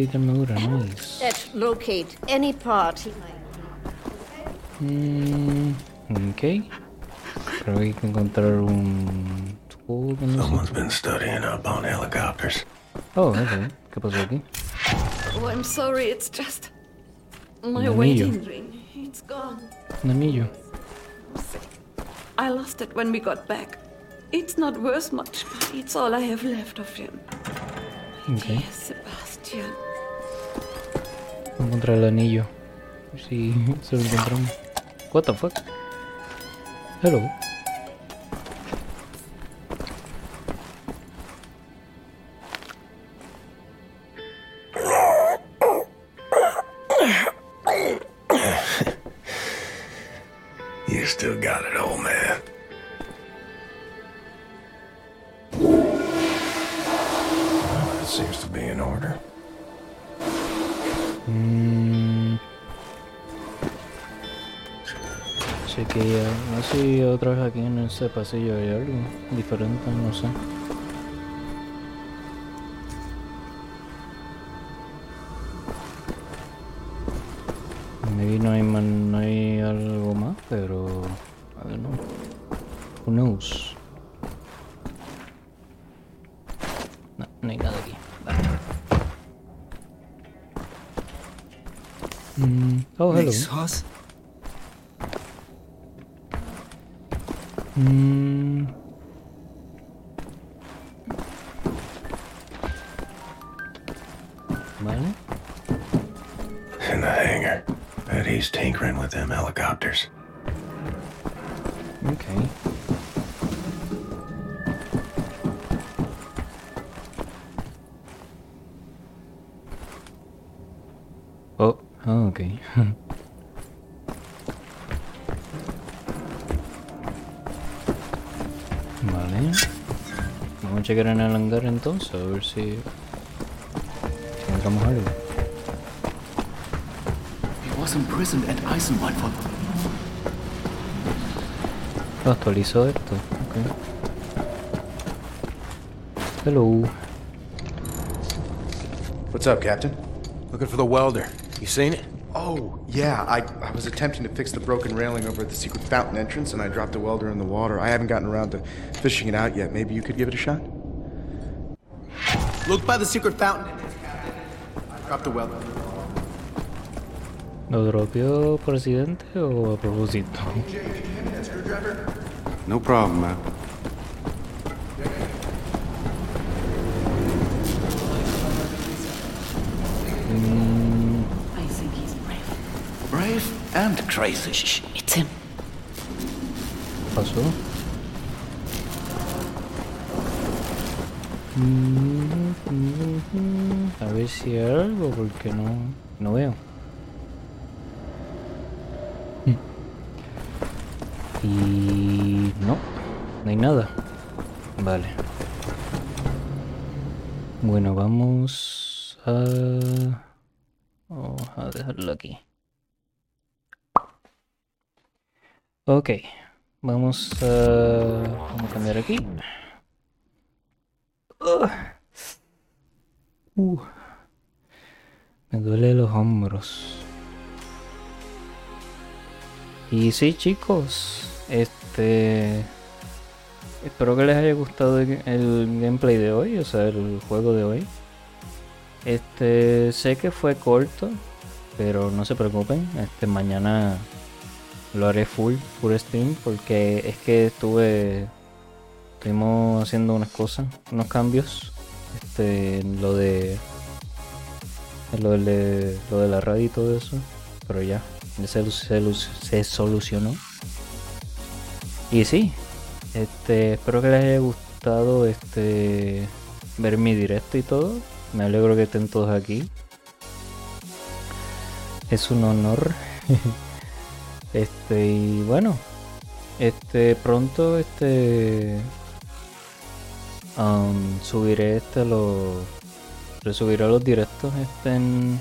Una de armadura, nice. Let's locate any part he might Mm, ok. Creo que hay que encontrar un... tubo, no. Someone's been studying up on helicopters. Oh, ok. ¿Qué pasó aquí? Oh, I'm sorry, it's just. My Un wedding ring. It's gone. Un anillo. I lost it when we got back. It's not worth much, but it's all I have left of him. Ok. Dear Sebastian. Encontrar el anillo. Si se lo encontramos. What the fuck? Hello. *laughs* You still got it, que ya, no sé si otra vez aquí en ese pasillo hay algo diferente, no sé. Maybe no hay, man- no hay algo más, pero... I don't know. Who knows? No, no hay nada aquí. Mm. Oh, hello. Nice horse. Mm. In the hangar. Bet he's tinkering with them helicopters. Okay. Oh, oh, okay. *laughs* vale. Vamos a checar en el hangar entonces, a ver si, si encontramos algo. He was imprisoned at Eisenwald for Actualizó esto. Okay. Hello. What's up, Captain? Looking for the welder. You seen it? Oh, yeah. I, I was attempting to fix the broken railing over at the secret fountain entrance, and I dropped the welder in the water. I haven't gotten around to fishing it out yet. Maybe you could give it a shot? Look by the secret fountain entrance, Captain. I dropped the welder. ¿Lo dropeó por accidente o a propósito? No problem, man. I think he's brave. Brave and crazy. Shh, it's him. pasó? A ver si hay algo, porque no, no veo. Y no, no hay nada. Vale. Bueno, vamos a... Vamos a dejarlo aquí. Ok, vamos a, vamos a cambiar aquí. Uh. Me duele los hombros. Y sí, chicos, este espero que les haya gustado el gameplay de hoy, o sea, el juego de hoy. Este, sé que fue corto, pero no se preocupen, este mañana lo haré full, full stream, porque es que estuve estuvimos haciendo unas cosas, unos cambios, este, lo de lo de, lo de la radio y todo eso, pero ya, ya se, se- se solucionó. Y sí, este, espero que les haya gustado este ver mi directo y todo. Me alegro que estén todos aquí. Es un honor. *laughs* este, y bueno, este pronto este um, subiré este lo resubiré los directos este en,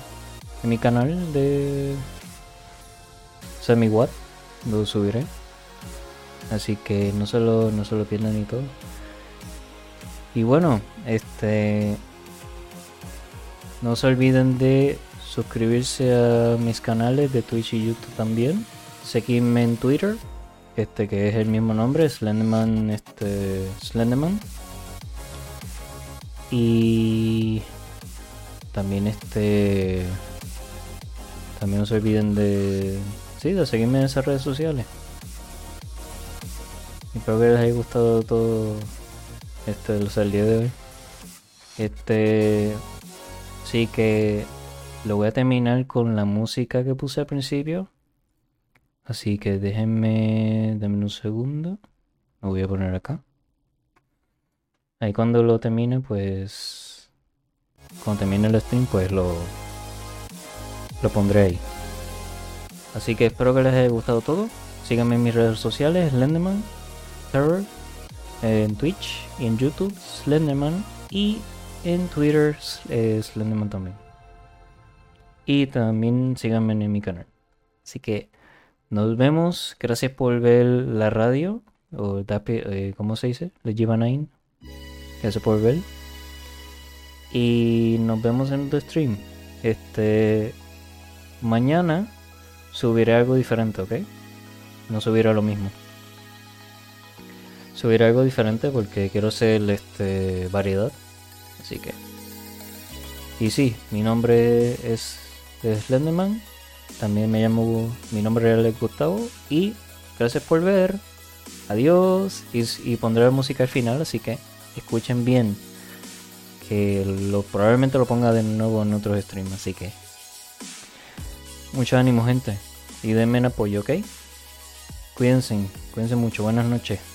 mi canal de SemiWatt lo subiré. Así que no se lo no se lo pierdan y todo. Y bueno este no se olviden de suscribirse a mis canales de Twitch y YouTube también seguirme en Twitter este que es el mismo nombre Slenderman este Slenderman. Y también este también no se olviden de sí de seguirme en esas redes sociales. Y espero que les haya gustado todo este o sea, el día de hoy. Este sí que lo voy a terminar con la música que puse al principio así que déjenme denme un segundo. Lo voy a poner acá. Ahí cuando lo termine pues cuando termine el stream pues lo lo pondré ahí. Así que espero que les haya gustado todo. Síganme en mis redes sociales Slenderman Terror en Twitch y en YouTube Slenderman y en Twitter eh, Slenderman también. Y también síganme en mi canal. Así que nos vemos. Gracias por ver la radio o eh, ¿cómo se dice? Le lleva Nine gracias por ver. Y nos vemos en otro stream. Este mañana subiré algo diferente ok no subiré lo mismo. Subiré algo diferente porque quiero hacer este variedad. Así que. Y sí mi nombre es, es Slenderman también me llamo mi nombre real es Gustavo y gracias por ver. Adiós. Y, y pondré la música al final así que escuchen bien que probablemente lo ponga de nuevo en otros streams así que mucho ánimo gente. Y denme en apoyo ok cuídense cuídense mucho. Buenas noches